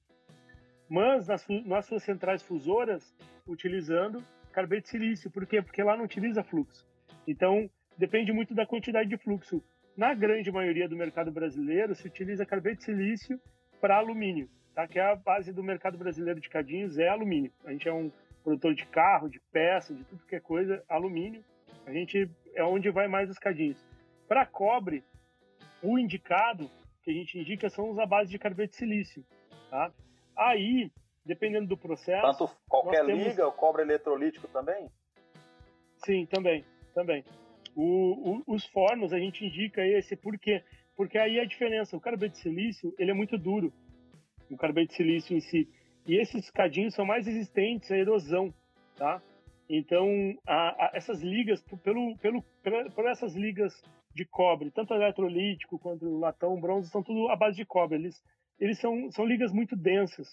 Mas nas, nas suas centrais fusoras, utilizando carbono de silício. Por quê? Porque lá não utiliza fluxo. Então, depende muito da quantidade de fluxo. Na grande maioria do mercado brasileiro, se utiliza carbono de silício para alumínio, tá? que é a base do mercado brasileiro de cadinhos, é alumínio. A gente é um produtor de carro, de peça, de tudo que é coisa, alumínio. A gente é onde vai mais os cadinhos. Para cobre, o indicado que a gente indica são os à base de carbono de silício. Tá? Aí, dependendo do processo. Tanto qualquer temos... liga, o cobre eletrolítico também? Sim, também, também. O, o, os fornos a gente indica esse por quê? Porque aí a diferença, o carbono de silício, ele é muito duro, o carbono de silício em si. E esses cadinhos são mais resistentes à erosão, tá? Então, a, a, essas ligas, pelo, pelo, por essas ligas de cobre, tanto eletrolítico quanto latão, bronze, são tudo à base de cobre. Eles, eles são, são ligas muito densas.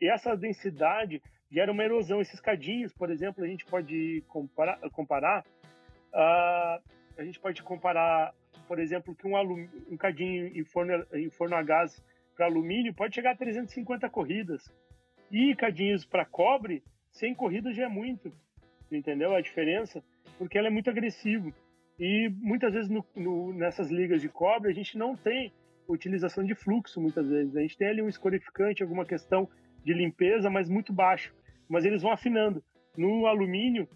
E essa densidade gera uma erosão. Esses cadinhos, por exemplo, a gente pode comparar, comparar uh, a gente pode comparar, por exemplo, que um, um cadinho em forno, em forno a gás para alumínio pode chegar a 350 corridas. E cadinhos para cobre, 100 corridas já é muito. Entendeu a diferença? Porque ela é muito agressivo. E muitas vezes no, no, nessas ligas de cobre a gente não tem utilização de fluxo, muitas vezes. A gente tem ali um escorificante, alguma questão de limpeza, mas muito baixo. Mas eles vão afinando. No alumínio,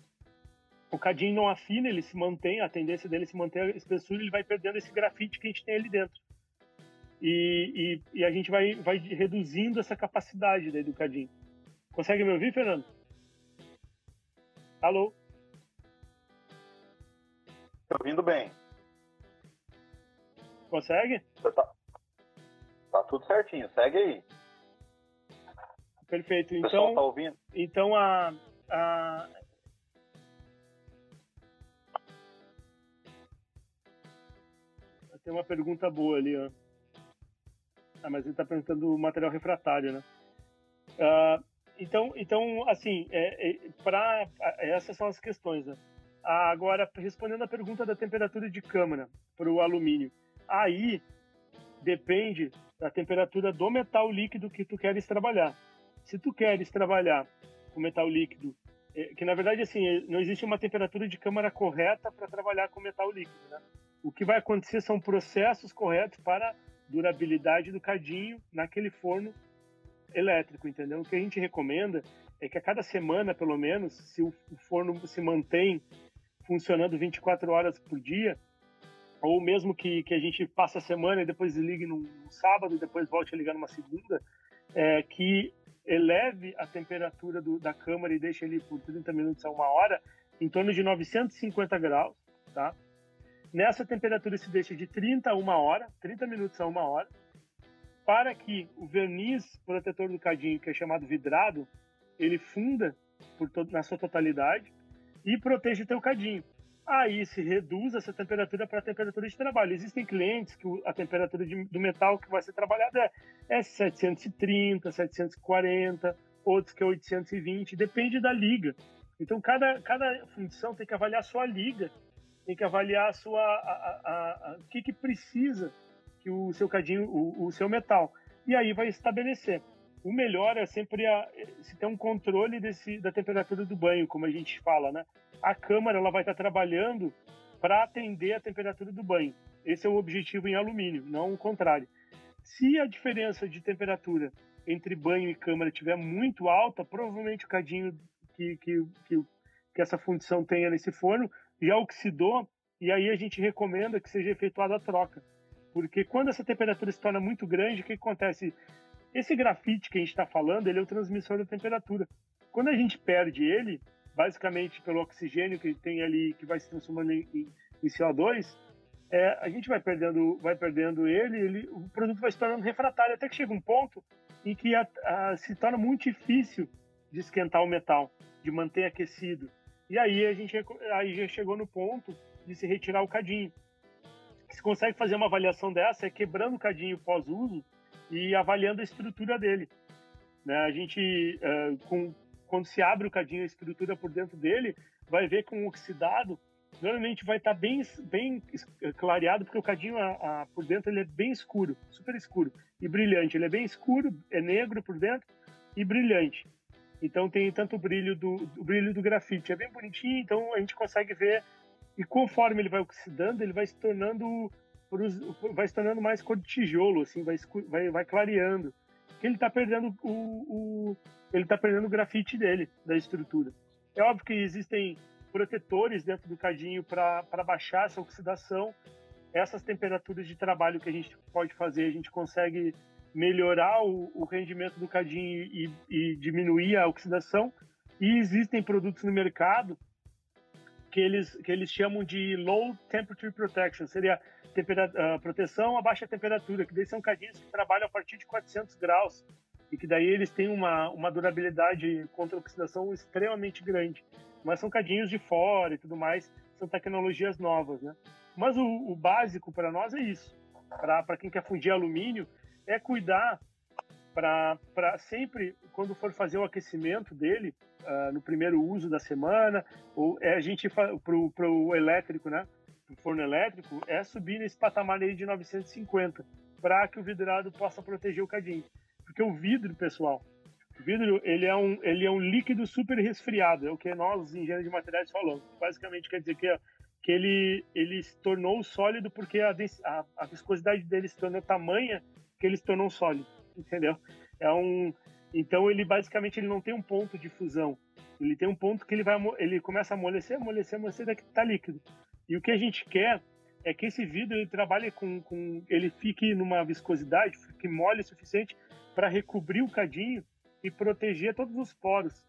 o cadinho não afina, ele se mantém, a tendência dele é se manter a espessura, ele vai perdendo esse grafite que a gente tem ali dentro. E, e, e a gente vai, vai reduzindo essa capacidade daí do cadinho. Consegue me ouvir, Fernando? Alô? Tô ouvindo bem. Consegue? Tá, tá tudo certinho, segue aí. Perfeito. Então, tá ouvindo? Então a, a tem uma pergunta boa ali, ó. Ah, mas ele está perguntando o material refratário, né? Uh, então, então, assim, é, é, para essas são as questões, né? Ah, agora, respondendo a pergunta da temperatura de câmara para o alumínio, aí depende da temperatura do metal líquido que tu queres trabalhar. Se tu queres trabalhar com metal líquido, é, que na verdade assim não existe uma temperatura de câmara correta para trabalhar com metal líquido, né? O que vai acontecer são processos corretos para durabilidade do cadinho naquele forno elétrico, entendeu? O que a gente recomenda é que a cada semana, pelo menos, se o forno se mantém funcionando 24 horas por dia, ou mesmo que, que a gente passe a semana e depois ligue num, sábado e depois volte a ligar numa segunda, é, que eleve a temperatura do, da câmara e deixe ele por 30 minutos a uma hora em torno de 950 graus, tá? Nessa temperatura se deixa de 30 a uma hora, 30 minutos a uma hora, para que o verniz protetor do cadinho, que é chamado vidrado, ele funda todo, na sua totalidade e proteja o teu cadinho. aí se reduz essa temperatura para a temperatura de trabalho. Existem clientes que a temperatura de, do metal que vai ser trabalhado é, é 730, 740, outros que é 820, depende da liga. Então, cada, cada fundição tem que avaliar a sua liga, tem que avaliar a sua, a, a, a, o que, que precisa que o seu cadinho, o, o, seu metal. E aí vai estabelecer. O melhor é sempre se ter um controle desse, da temperatura do banho, como a gente fala, né? A câmara ela vai estar trabalhando para atender a temperatura do banho. Esse é o objetivo em alumínio, não o contrário. Se a diferença de temperatura entre banho e câmara estiver muito alta, provavelmente o cadinho que, que, que, que essa fundição tenha nesse forno já oxidou e aí a gente recomenda que seja efetuada a troca. Porque quando essa temperatura se torna muito grande, o que acontece? Esse grafite que a gente está falando, ele é o transmissor da temperatura. Quando a gente perde ele, basicamente pelo oxigênio que tem ali, que vai se transformando em, em CO2, é, a gente vai perdendo, vai perdendo ele, ele, o produto vai se tornando refratário, até que chega um ponto em que a, a, se torna muito difícil de esquentar o metal, de manter aquecido. E aí a gente aí já chegou no ponto de se retirar o cadinho. Se consegue fazer uma avaliação dessa é quebrando o cadinho pós-uso e avaliando a estrutura dele. Né? A gente, uh, com, quando se abre o cadinho, a estrutura por dentro dele, vai ver com oxidado, normalmente vai estar tá bem, bem clareado, porque o cadinho a, a, por dentro ele é bem escuro, super escuro e brilhante. Ele é bem escuro, é negro por dentro e brilhante. Então tem tanto o brilho do, brilho do grafite, é bem bonitinho, então a gente consegue ver e conforme ele vai oxidando, ele vai se tornando vai se tornando mais cor de tijolo, assim, vai, vai, vai clareando. Ele está perdendo o, o ele está perdendo o grafite dele, da estrutura. É óbvio que existem protetores dentro do cadinho para baixar essa oxidação. Essas temperaturas de trabalho que a gente pode fazer, a gente consegue melhorar o, o rendimento do cadinho e, e, diminuir a oxidação. E existem produtos no mercado que eles, que eles chamam de low temperature protection, seria uh, proteção a baixa temperatura, que daí são cadinhos que trabalham a partir de 400 graus e que daí eles têm uma, uma durabilidade contra oxidação extremamente grande. Mas são cadinhos de fora e tudo mais, são tecnologias novas, né? Mas o, o básico para nós é isso. Para quem quer fundir alumínio, é cuidar para sempre, quando for fazer o aquecimento dele, uh, no primeiro uso da semana, ou é a gente para o elétrico, né? Para forno elétrico, é subir nesse patamar aí de 950 para que o vidrado possa proteger o cadinho. Porque o vidro, pessoal, o vidro ele é um, ele é um líquido super resfriado, é o que nós, engenheiros de materiais, falamos. Basicamente quer dizer que, que ele, ele se tornou sólido porque a, a, a viscosidade dele se tornou tamanha que ele se tornou sólido, entendeu? É um, então ele basicamente ele não tem um ponto de fusão, ele tem um ponto que ele vai ele começa a amolecer, amolecer, amolecer daqui tá líquido. E o que a gente quer é que esse vidro ele trabalhe com, com ele fique numa viscosidade, fique mole o suficiente para recobrir o cadinho e proteger todos os poros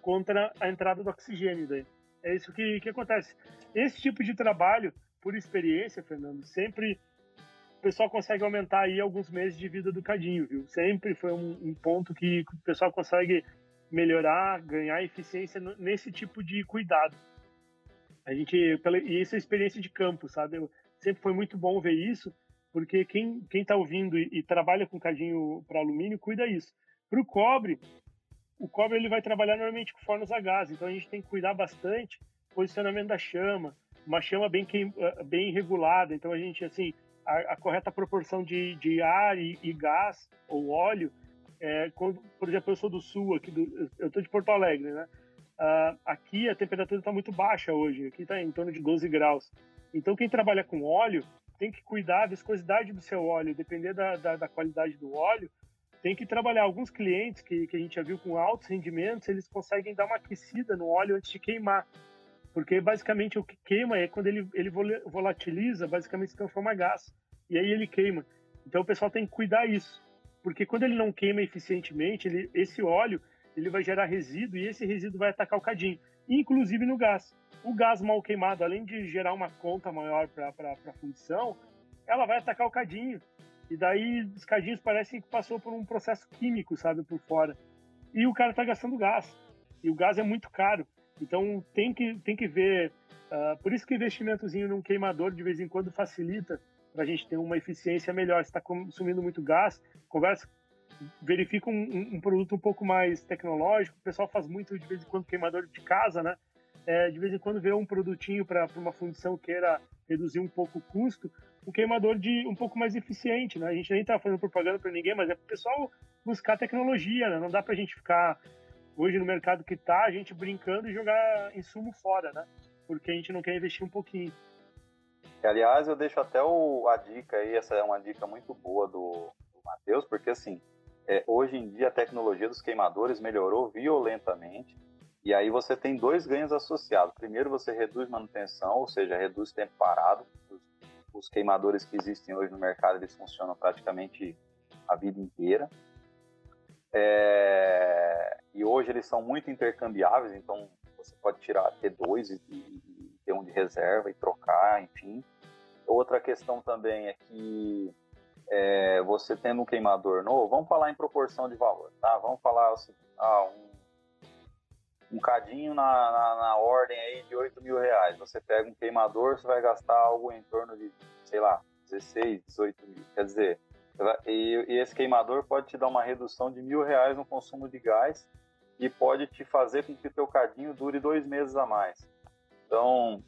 contra a entrada do oxigênio daí. É isso que, que acontece. Esse tipo de trabalho, por experiência, Fernando, sempre o pessoal consegue aumentar aí alguns meses de vida do cadinho, viu? Sempre foi um, um ponto que o pessoal consegue melhorar, ganhar eficiência nesse tipo de cuidado. A gente, pela, e isso é experiência de campo, sabe? Eu, sempre foi muito bom ver isso, porque quem quem está ouvindo e, e, trabalha com cadinho para alumínio cuida isso. Para o cobre, o cobre ele vai trabalhar normalmente com fornos a gás, então a gente tem que cuidar bastante posicionamento da chama, uma chama bem bem regulada. Então a gente assim a, a correta proporção de, de ar e, e gás ou óleo. É, quando, por exemplo, eu sou do sul, aqui do, eu estou de Porto Alegre, né? Uh, aqui a temperatura está muito baixa hoje, aqui está em torno de 12 graus. Então, quem trabalha com óleo tem que cuidar da viscosidade do seu óleo, depender da, da, da qualidade do óleo, tem que trabalhar. Alguns clientes que, que a gente já viu com altos rendimentos, eles conseguem dar uma aquecida no óleo antes de queimar. Porque basicamente o que queima é quando ele, ele volatiliza, basicamente se transforma em gás. E aí ele queima. Então o pessoal tem que cuidar isso. Porque quando ele não queima eficientemente, ele, esse óleo ele vai gerar resíduo e esse resíduo vai atacar o cadinho, inclusive no gás. O gás mal queimado, além de gerar uma conta maior para a fundição, ela vai atacar o cadinho. E daí os cadinhos parecem que passou por um processo químico, sabe, por fora. E o cara está gastando gás. E o gás é muito caro. Então tem que, tem que ver Uh, por isso que investimentozinho num queimador de vez em quando facilita para a gente ter uma eficiência melhor. Se está consumindo muito gás, conversa, verifica um, um, produto um pouco mais tecnológico. O pessoal faz muito de vez em quando queimador de casa, né? É, de vez em quando vê um produtinho para uma função queira reduzir um pouco o custo, um queimador de um pouco mais eficiente, né? A gente nem está fazendo propaganda para ninguém, mas é para o pessoal buscar tecnologia, né? Não dá para a gente ficar hoje no mercado que está, a gente brincando e jogar insumo fora, né? porque a gente não quer investir um pouquinho. Aliás, eu deixo até o, a dica aí, essa é uma dica muito boa do, do Matheus, porque assim, é, hoje em dia a tecnologia dos queimadores melhorou violentamente, e aí você tem dois ganhos associados. Primeiro, você reduz manutenção, ou seja, reduz tempo parado. Os, os queimadores que existem hoje no mercado, eles funcionam praticamente a vida inteira. É, e hoje eles são muito intercambiáveis, então você pode tirar, ter dois e, e ter um de reserva e trocar, enfim. Outra questão também é que é, você tendo um queimador novo, vamos falar em proporção de valor, tá? Vamos falar assim, ah, um, um cadinho na, na, na, ordem aí de 8 mil reais. Você pega um queimador, você vai gastar algo em torno de, sei lá, 16, 18 mil. Quer dizer, e, e esse queimador pode te dar uma redução de mil reais no consumo de gás e pode te fazer com que o teu cadinho dure dois meses a mais. Então,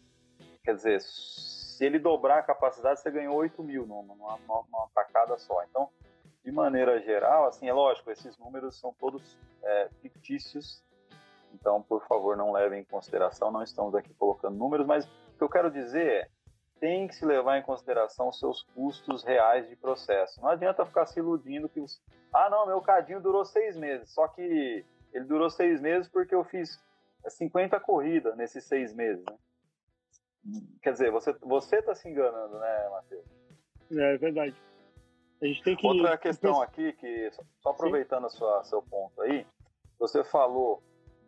quer dizer, se ele dobrar a capacidade, você ganhou 8 mil numa, numa, numa tacada só. Então, de maneira geral, assim, é lógico, esses números são todos é, fictícios, então, por favor, não levem em consideração, não estamos aqui colocando números, mas o que eu quero dizer é, tem que se levar em consideração os seus custos reais de processo. Não adianta ficar se iludindo que os... Ah, não, meu cadinho durou seis meses, só que ele durou seis meses porque eu fiz 50 corridas nesses seis meses, né? Quer dizer, você você está se enganando, né, Matheus? É, é verdade. A gente tem que outra questão aqui que só aproveitando a sua seu ponto aí, você falou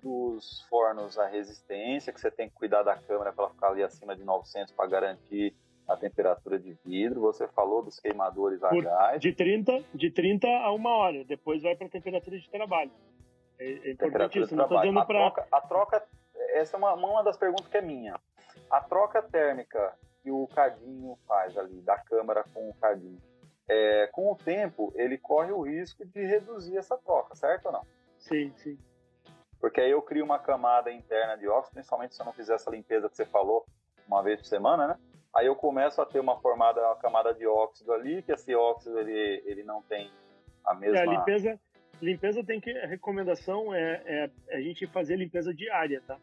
dos fornos a resistência, que você tem que cuidar da câmera para ficar ali acima de 900 para garantir a temperatura de vidro. Você falou dos queimadores a gás. De 30, de 30 a uma hora, depois vai para a temperatura de trabalho. É, é importante isso, não estou dizendo para... A troca, essa é uma, uma das perguntas que é minha. A troca térmica que o cadinho faz ali, da câmara com o cadinho, é, com o tempo, ele corre o risco de reduzir essa troca, certo ou não? Sim, sim. Porque aí eu crio uma camada interna de óxido, principalmente se eu não fizer essa limpeza que você falou uma vez por semana, né? Aí eu começo a ter uma formada, uma camada de óxido ali, que esse óxido ele, ele não tem a mesma... É, a limpeza, limpeza tem que a recomendação é, é, a gente fazer limpeza diária, tá?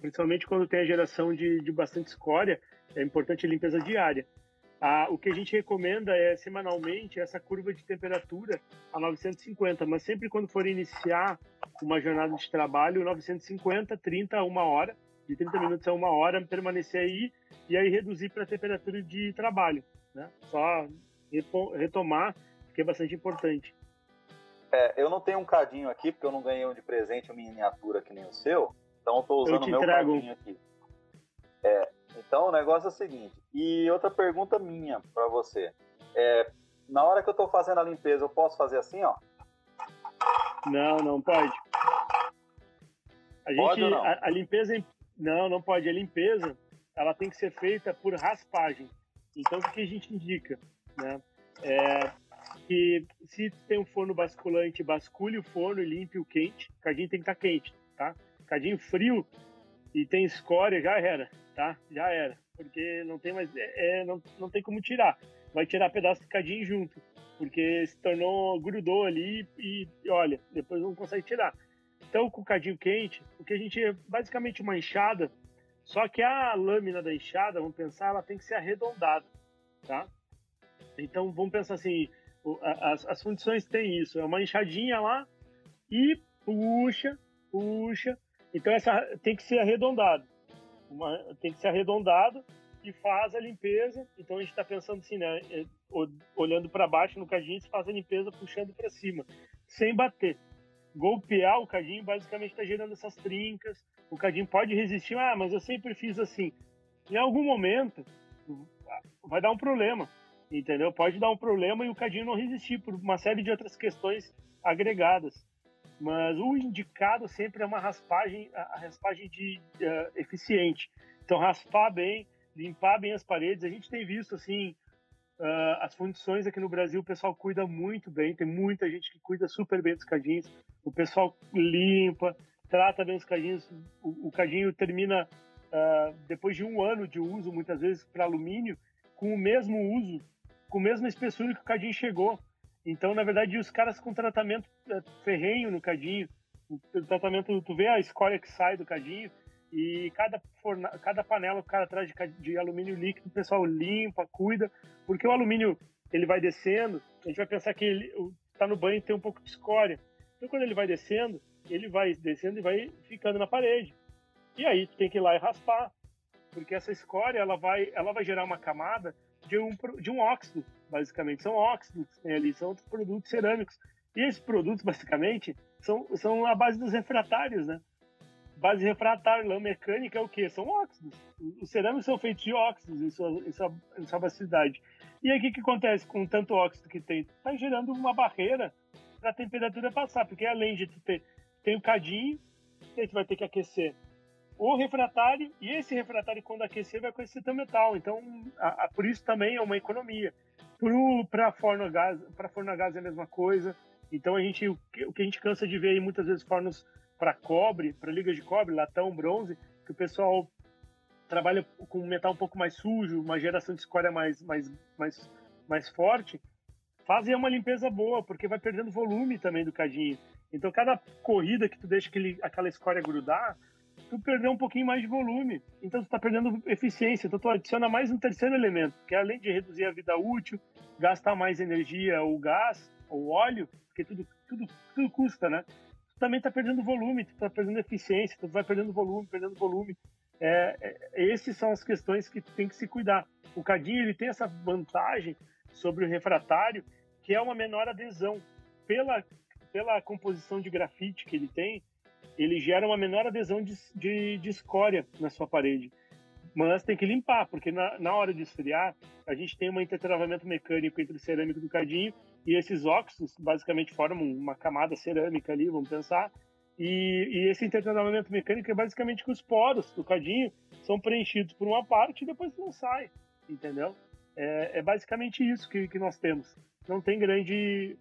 Principalmente quando tem a geração de, de bastante escória, é importante a limpeza diária. Ah, o que a gente recomenda é semanalmente essa curva de temperatura a 950, mas sempre quando for iniciar uma jornada de trabalho, 950, 30 a uma hora, de 30 minutos a uma hora, permanecer aí e aí reduzir para a temperatura de trabalho, né? Só retomar, que é bastante importante. É, eu não tenho um cadinho aqui, porque eu não ganhei um de presente, uma miniatura que nem o seu. Então eu tô usando o meu entrego. cadinho aqui. É, então o negócio é o seguinte. E outra pergunta minha para você. É, na hora que eu tô fazendo a limpeza, eu posso fazer assim, ó? Não, não pode. A pode gente, não? A, a, limpeza, não, não pode. A limpeza, ela tem que ser feita por raspagem. Então o que a gente indica, né? É, que se tem um forno basculante, bascule o forno e limpe o quente. O cadinho tem que estar tá quente, tá? Cadinho frio e tem escória, já era, tá? Já era. Porque não tem mais. É, é, não, não tem como tirar. Vai tirar pedaço de cadinho junto. Porque se tornou, grudou ali e, e olha, depois não consegue tirar. Então, com o cadinho quente, o que a gente é basicamente uma enxada, só que a lâmina da enxada, vamos pensar, ela tem que ser arredondada, tá? Então, vamos pensar assim, as, as fundições têm isso, é uma enxadinha lá e puxa, puxa. Então essa tem que ser arredondado, uma, tem que ser arredondado e faz a limpeza. Então a gente está pensando assim, né? É, olhando para baixo no cadinho, se faz a limpeza puxando para cima, sem bater. Golpear o cadinho basicamente está gerando essas trincas. O cadinho pode resistir, ah, mas eu sempre fiz assim. Em algum momento vai dar um problema entendeu? Pode dar um problema e o cadinho não resistir por uma série de outras questões agregadas. Mas o indicado sempre é uma raspagem, a raspagem de uh, eficiente. Então raspar bem, limpar bem as paredes. A gente tem visto assim uh, as fundições aqui no Brasil, o pessoal cuida muito bem. Tem muita gente que cuida super bem dos cadinhos. O pessoal limpa, trata bem os cadinhos. O, o cadinho termina uh, depois de um ano de uso, muitas vezes para alumínio, com o mesmo uso, com a mesma espessura que o cadinho chegou. Então, na verdade, os caras com tratamento é, ferrenho no cadinho, o tratamento, tu vê a escória que sai do cadinho e cada, forna, cada panela o cara traz de, de alumínio líquido, o pessoal limpa, cuida, porque o alumínio ele vai descendo, a gente vai pensar que ele está no banho e tem um pouco de escória. Então, quando ele vai descendo, ele vai descendo e vai ficando na parede. E aí tu tem que ir lá e raspar, porque essa escória ela vai, ela vai gerar uma camada de um, de um óxido, basicamente. São óxidos tem ali, são outros produtos cerâmicos. E esses produtos, basicamente, são, são a base dos refratários, né? Base refratária, lã mecânica é o quê? São óxidos. Os cerâmicos são feitos de óxidos em sua, em sua, em sua bacidade. E aí o que, que acontece com tanto óxido que tem? Está gerando uma barreira para a temperatura passar, porque além de ter tem o cadinho, a gente vai ter que aquecer o refratário, e esse refratário, quando aquecer, vai aquecer o metal. Então, a, a, por isso também é uma economia. Para forno a gás, para forno a gás é a mesma coisa. Então, a gente, o que, o que a gente cansa de ver aí, muitas vezes, fornos para cobre, para ligas de cobre, latão, bronze, que o pessoal trabalha com metal um pouco mais sujo, uma geração de escória mais, mais, mais, mais forte, fazem uma limpeza boa, porque vai perdendo volume também do cadinho. Então, cada corrida que tu deixa aquele, aquela escória grudar, tu perdeu um pouquinho mais de volume. Então tu está perdendo eficiência. Então tu adiciona mais um terceiro elemento, que é além de reduzir a vida útil, gastar mais energia ou gás ou óleo, porque tudo, tudo, tudo custa, né? Tu também está perdendo volume, tu está perdendo eficiência, tu vai perdendo volume, perdendo volume. É, é, essas são as questões que tem que se cuidar. O cadinho ele tem essa vantagem sobre o refratário, que é uma menor adesão. Pela, pela composição de grafite que ele tem, ele gera uma menor adesão de, de, de escória na sua parede. Mas tem que limpar, porque na, na hora de esfriar, a gente tem um intertravamento mecânico entre o cerâmico do cadinho e esses óxidos basicamente formam uma camada cerâmica ali, vamos pensar. E, e esse intertravamento mecânico é basicamente que os poros do cadinho são preenchidos por uma parte e depois não sai, entendeu? É, é basicamente isso que, que nós temos. Não tem grande,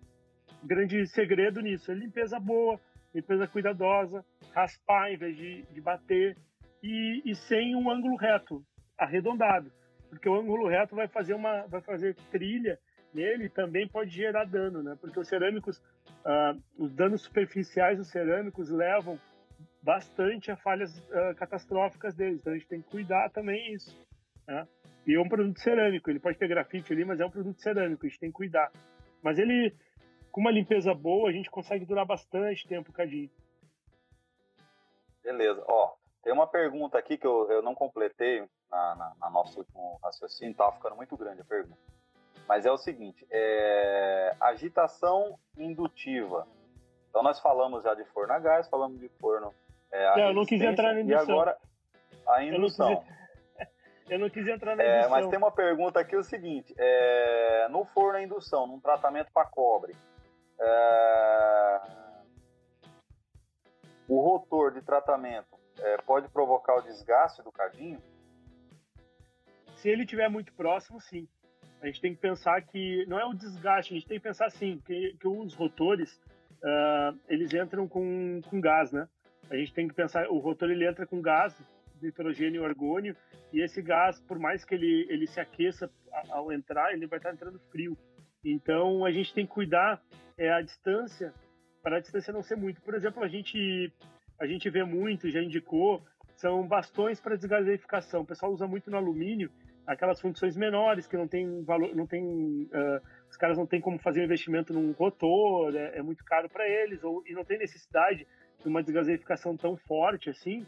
grande segredo nisso. É limpeza boa, limpeza cuidadosa, raspar em vez de, de bater e, e, sem um ângulo reto, arredondado, porque o ângulo reto vai fazer uma, vai fazer trilha nele também pode gerar dano, né? Porque os cerâmicos, ah, os danos superficiais dos cerâmicos levam bastante a falhas uh, catastróficas deles, então a gente tem que cuidar também isso, né? E é um produto cerâmico, ele pode ter grafite ali, mas é um produto cerâmico, a gente tem que cuidar. Mas ele com uma limpeza boa, a gente consegue durar bastante tempo cadinho. Beleza. Ó, tem uma pergunta aqui que eu, eu não completei na, na, na nosso último raciocínio, estava ficando muito grande a pergunta. Mas é o seguinte, é, agitação indutiva. Então nós falamos já de forno a gás, falamos de forno é, não, eu não quis entrar na indução. E agora a indução. Eu não quis, eu não quis entrar na é, indução. Mas tem uma pergunta aqui, o seguinte, é, no forno a indução, num tratamento para cobre, é... O rotor de tratamento é, pode provocar o desgaste do cadinho? Se ele estiver muito próximo, sim. A gente tem que pensar que não é o desgaste, a gente tem que pensar assim, que, que os rotores uh, eles entram com, com gás, né? A gente tem que pensar, o rotor ele entra com gás, nitrogênio e argônio, e esse gás, por mais que ele, ele se aqueça ao entrar, ele vai estar entrando frio. Então a gente tem que cuidar é, a distância para a distância não ser muito. Por exemplo, a gente a gente vê muito, já indicou, são bastões para desgaseificação. O pessoal usa muito no alumínio aquelas funções menores que não tem valor, não tem uh, os caras não têm como fazer um investimento num rotor, é, é muito caro para eles ou e não tem necessidade de uma desgaseificação tão forte assim.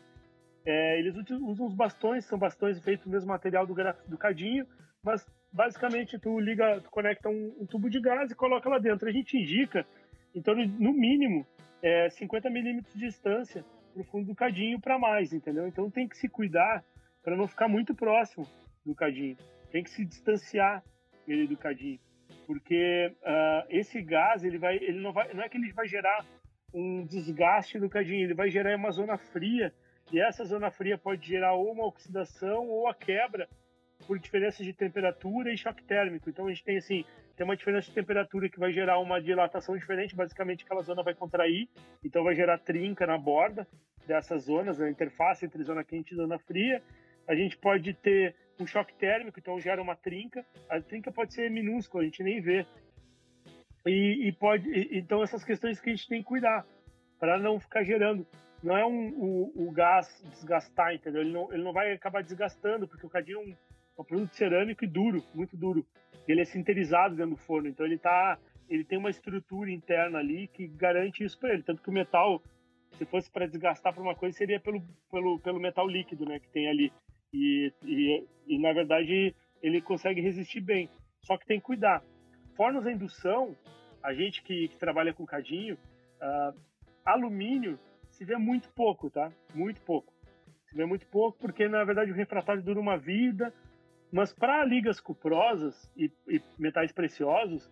É, eles usam os bastões, são bastões feitos do mesmo material do, do cadinho, mas basicamente tu liga, tu conecta um, um, tubo de gás e coloca lá dentro. A gente indica, então no mínimo, é, 50 milímetros de distância pro fundo do cadinho para mais, entendeu? Então tem que se cuidar para não ficar muito próximo do cadinho. Tem que se distanciar ele do cadinho, porque uh, esse gás ele vai, ele não vai, não é que ele vai gerar um desgaste no cadinho, ele vai gerar uma zona fria, e essa zona fria pode gerar ou uma oxidação ou a quebra por diferença de temperatura e choque térmico. Então a gente tem assim, tem uma diferença de temperatura que vai gerar uma dilatação diferente, basicamente aquela zona vai contrair, então vai gerar trinca na borda dessas zonas, a interface entre zona quente e zona fria. A gente pode ter um choque térmico, então gera uma trinca. A trinca pode ser minúscula, a gente nem vê. E, e pode, e, então essas questões que a gente tem que cuidar para não ficar gerando. Não é um, o, o gás desgastar, entendeu? Ele não, ele não vai acabar desgastando, porque o cadinho é é um produto cerâmico e duro, muito duro. Ele é sinterizado dentro do forno, então ele tá, ele tem uma estrutura interna ali que garante isso para ele. Tanto que o metal, se fosse para desgastar por uma coisa, seria pelo, pelo, pelo metal líquido, né, que tem ali. E, e, e, na verdade ele consegue resistir bem. Só que tem que cuidar. Fornos a indução, a gente que, que trabalha com cadinho, uh, alumínio se vê muito pouco, tá? Muito pouco. Se vê muito pouco porque na verdade o refratário dura uma vida, mas para ligas cuprosas e, e, metais preciosos,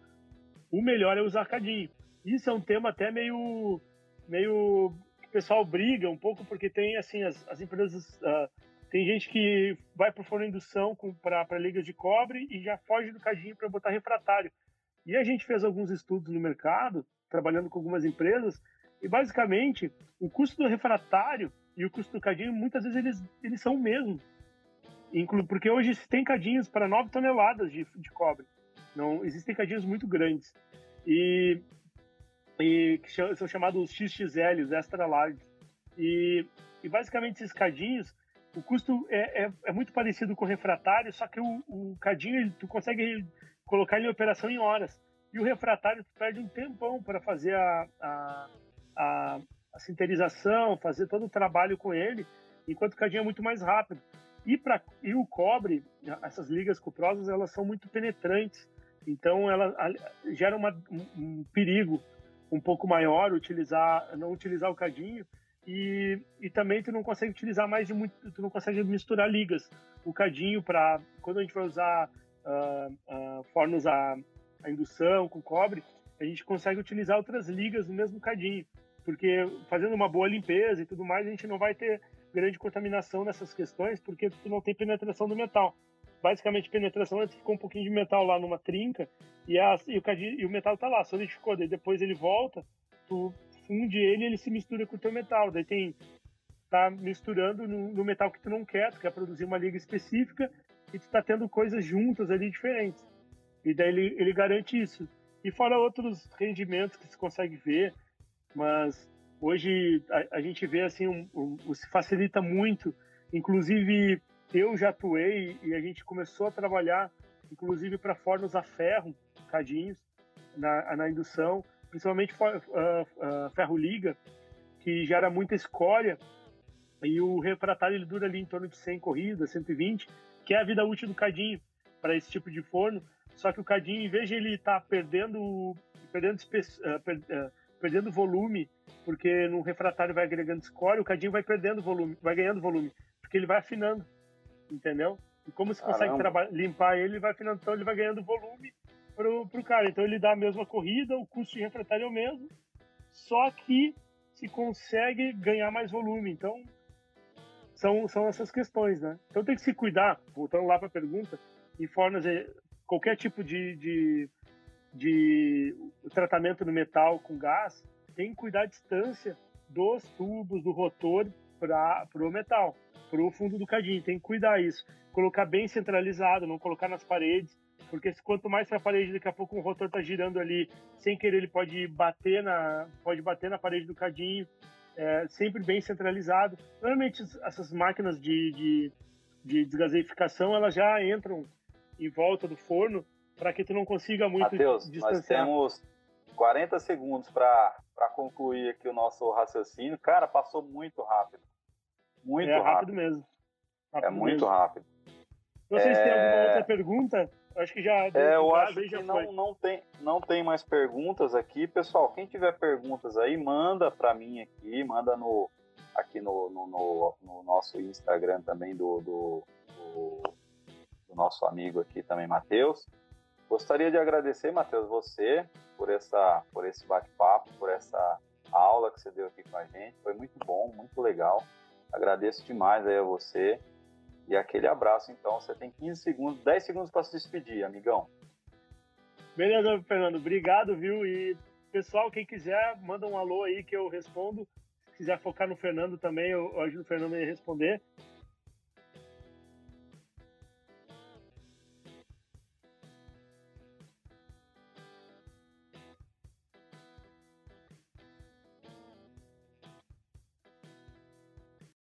o melhor é usar cadinho. Isso é um tema até meio meio que o pessoal briga um pouco porque tem assim as, as empresas uh, tem gente que vai para o forno indução para ligas de cobre e já foge do cadinho para botar refratário. E a gente fez alguns estudos no mercado, trabalhando com algumas empresas, e basicamente o custo do refratário e o custo do cadinho, muitas vezes eles, eles são o mesmo. Porque hoje tem cadinhos para 9 toneladas de, de cobre. Não Existem cadinhos muito grandes. E, e que são chamados XXL, os extra large. E, e basicamente esses cadinhos, o custo é, é, é, muito parecido com o refratário, só que o, o cadinho tu consegue colocar ele em operação em horas. E o refratário tu perde um tempão para fazer a, a, a, a, sinterização, fazer todo o trabalho com ele, enquanto o cadinho é muito mais rápido. E, pra, e o cobre, essas ligas cuprosas, elas são muito penetrantes, então ela gera uma, um, um perigo um pouco maior utilizar, não utilizar o cadinho, e, e também tu não consegue utilizar mais de muito, tu não consegue misturar ligas. O cadinho para quando a gente vai usar uh, uh, fornos a, a, indução com cobre, a gente consegue utilizar outras ligas no mesmo cadinho, porque fazendo uma boa limpeza e tudo mais, a gente não vai ter grande contaminação nessas questões, porque tu não tem penetração do metal. Basicamente, penetração antes ficou um pouquinho de metal lá numa trinca e, a, e, o, e o metal tá lá, solidificou, daí depois ele volta, tu funde ele ele se mistura com o teu metal. Daí tem tá misturando no, no, metal que tu não quer, tu quer produzir uma liga específica e tu tá tendo coisas juntas ali diferentes. E daí ele, ele garante isso. E fora outros rendimentos que se consegue ver, mas hoje a, a gente vê assim, um, um, se facilita muito. Inclusive eu já atuei e a gente começou a trabalhar, inclusive para fornos a ferro, cadinhos, na, na indução principalmente uh, uh, ferro liga, que gera muita escória e o refratário ele dura ali em torno de 100 corridas, 120, que é a vida útil do cadinho para esse tipo de forno. Só que o cadinho, em vez de ele estar tá perdendo, perdendo, uh, per, perdendo volume, porque no refratário vai agregando escória, o cadinho vai perdendo volume, vai ganhando volume, porque ele vai afinando, entendeu? E como se consegue limpar ele, ele vai afinando, então ele vai ganhando volume pro, pro cara. Então ele dá a mesma corrida, o custo de refratário é o mesmo, só que se consegue ganhar mais volume. Então são, são essas questões, né? Então tem que se cuidar, voltando lá para a pergunta, em formas, qualquer tipo de, de, de tratamento no metal com gás, tem que cuidar a distância dos tubos, do rotor para o metal, para o fundo do cadinho. Tem que cuidar isso. Colocar bem centralizado, não colocar nas paredes, porque quanto mais para a parede, daqui a pouco o rotor está girando ali, sem querer ele pode bater na, pode bater na parede do cadinho, é, sempre bem centralizado. Normalmente essas máquinas de, de, de desgaseificação, elas já entram em volta do forno para que tu não consiga muito Mateus, distanciar. nós temos 40 segundos para concluir aqui o nosso raciocínio. Cara, passou muito rápido. Muito é, rápido. rápido mesmo. Rápido é muito mesmo. rápido. Vocês é... têm alguma outra pergunta? Acho que já. É, eu acho que não, não, tem, não tem mais perguntas aqui. Pessoal, quem tiver perguntas aí, manda para mim aqui, manda no, aqui no, no, no, no nosso Instagram também do, do, do, do nosso amigo aqui também, Matheus. Gostaria de agradecer, Matheus, você por, essa, por esse bate-papo, por essa aula que você deu aqui com a gente. Foi muito bom, muito legal. Agradeço demais aí a você. E aquele abraço, então. Você tem 15 segundos, 10 segundos para se despedir, amigão. Beleza, Fernando. Obrigado, viu? E pessoal, quem quiser, manda um alô aí que eu respondo. Se quiser focar no Fernando também, eu ajudo o Fernando a responder.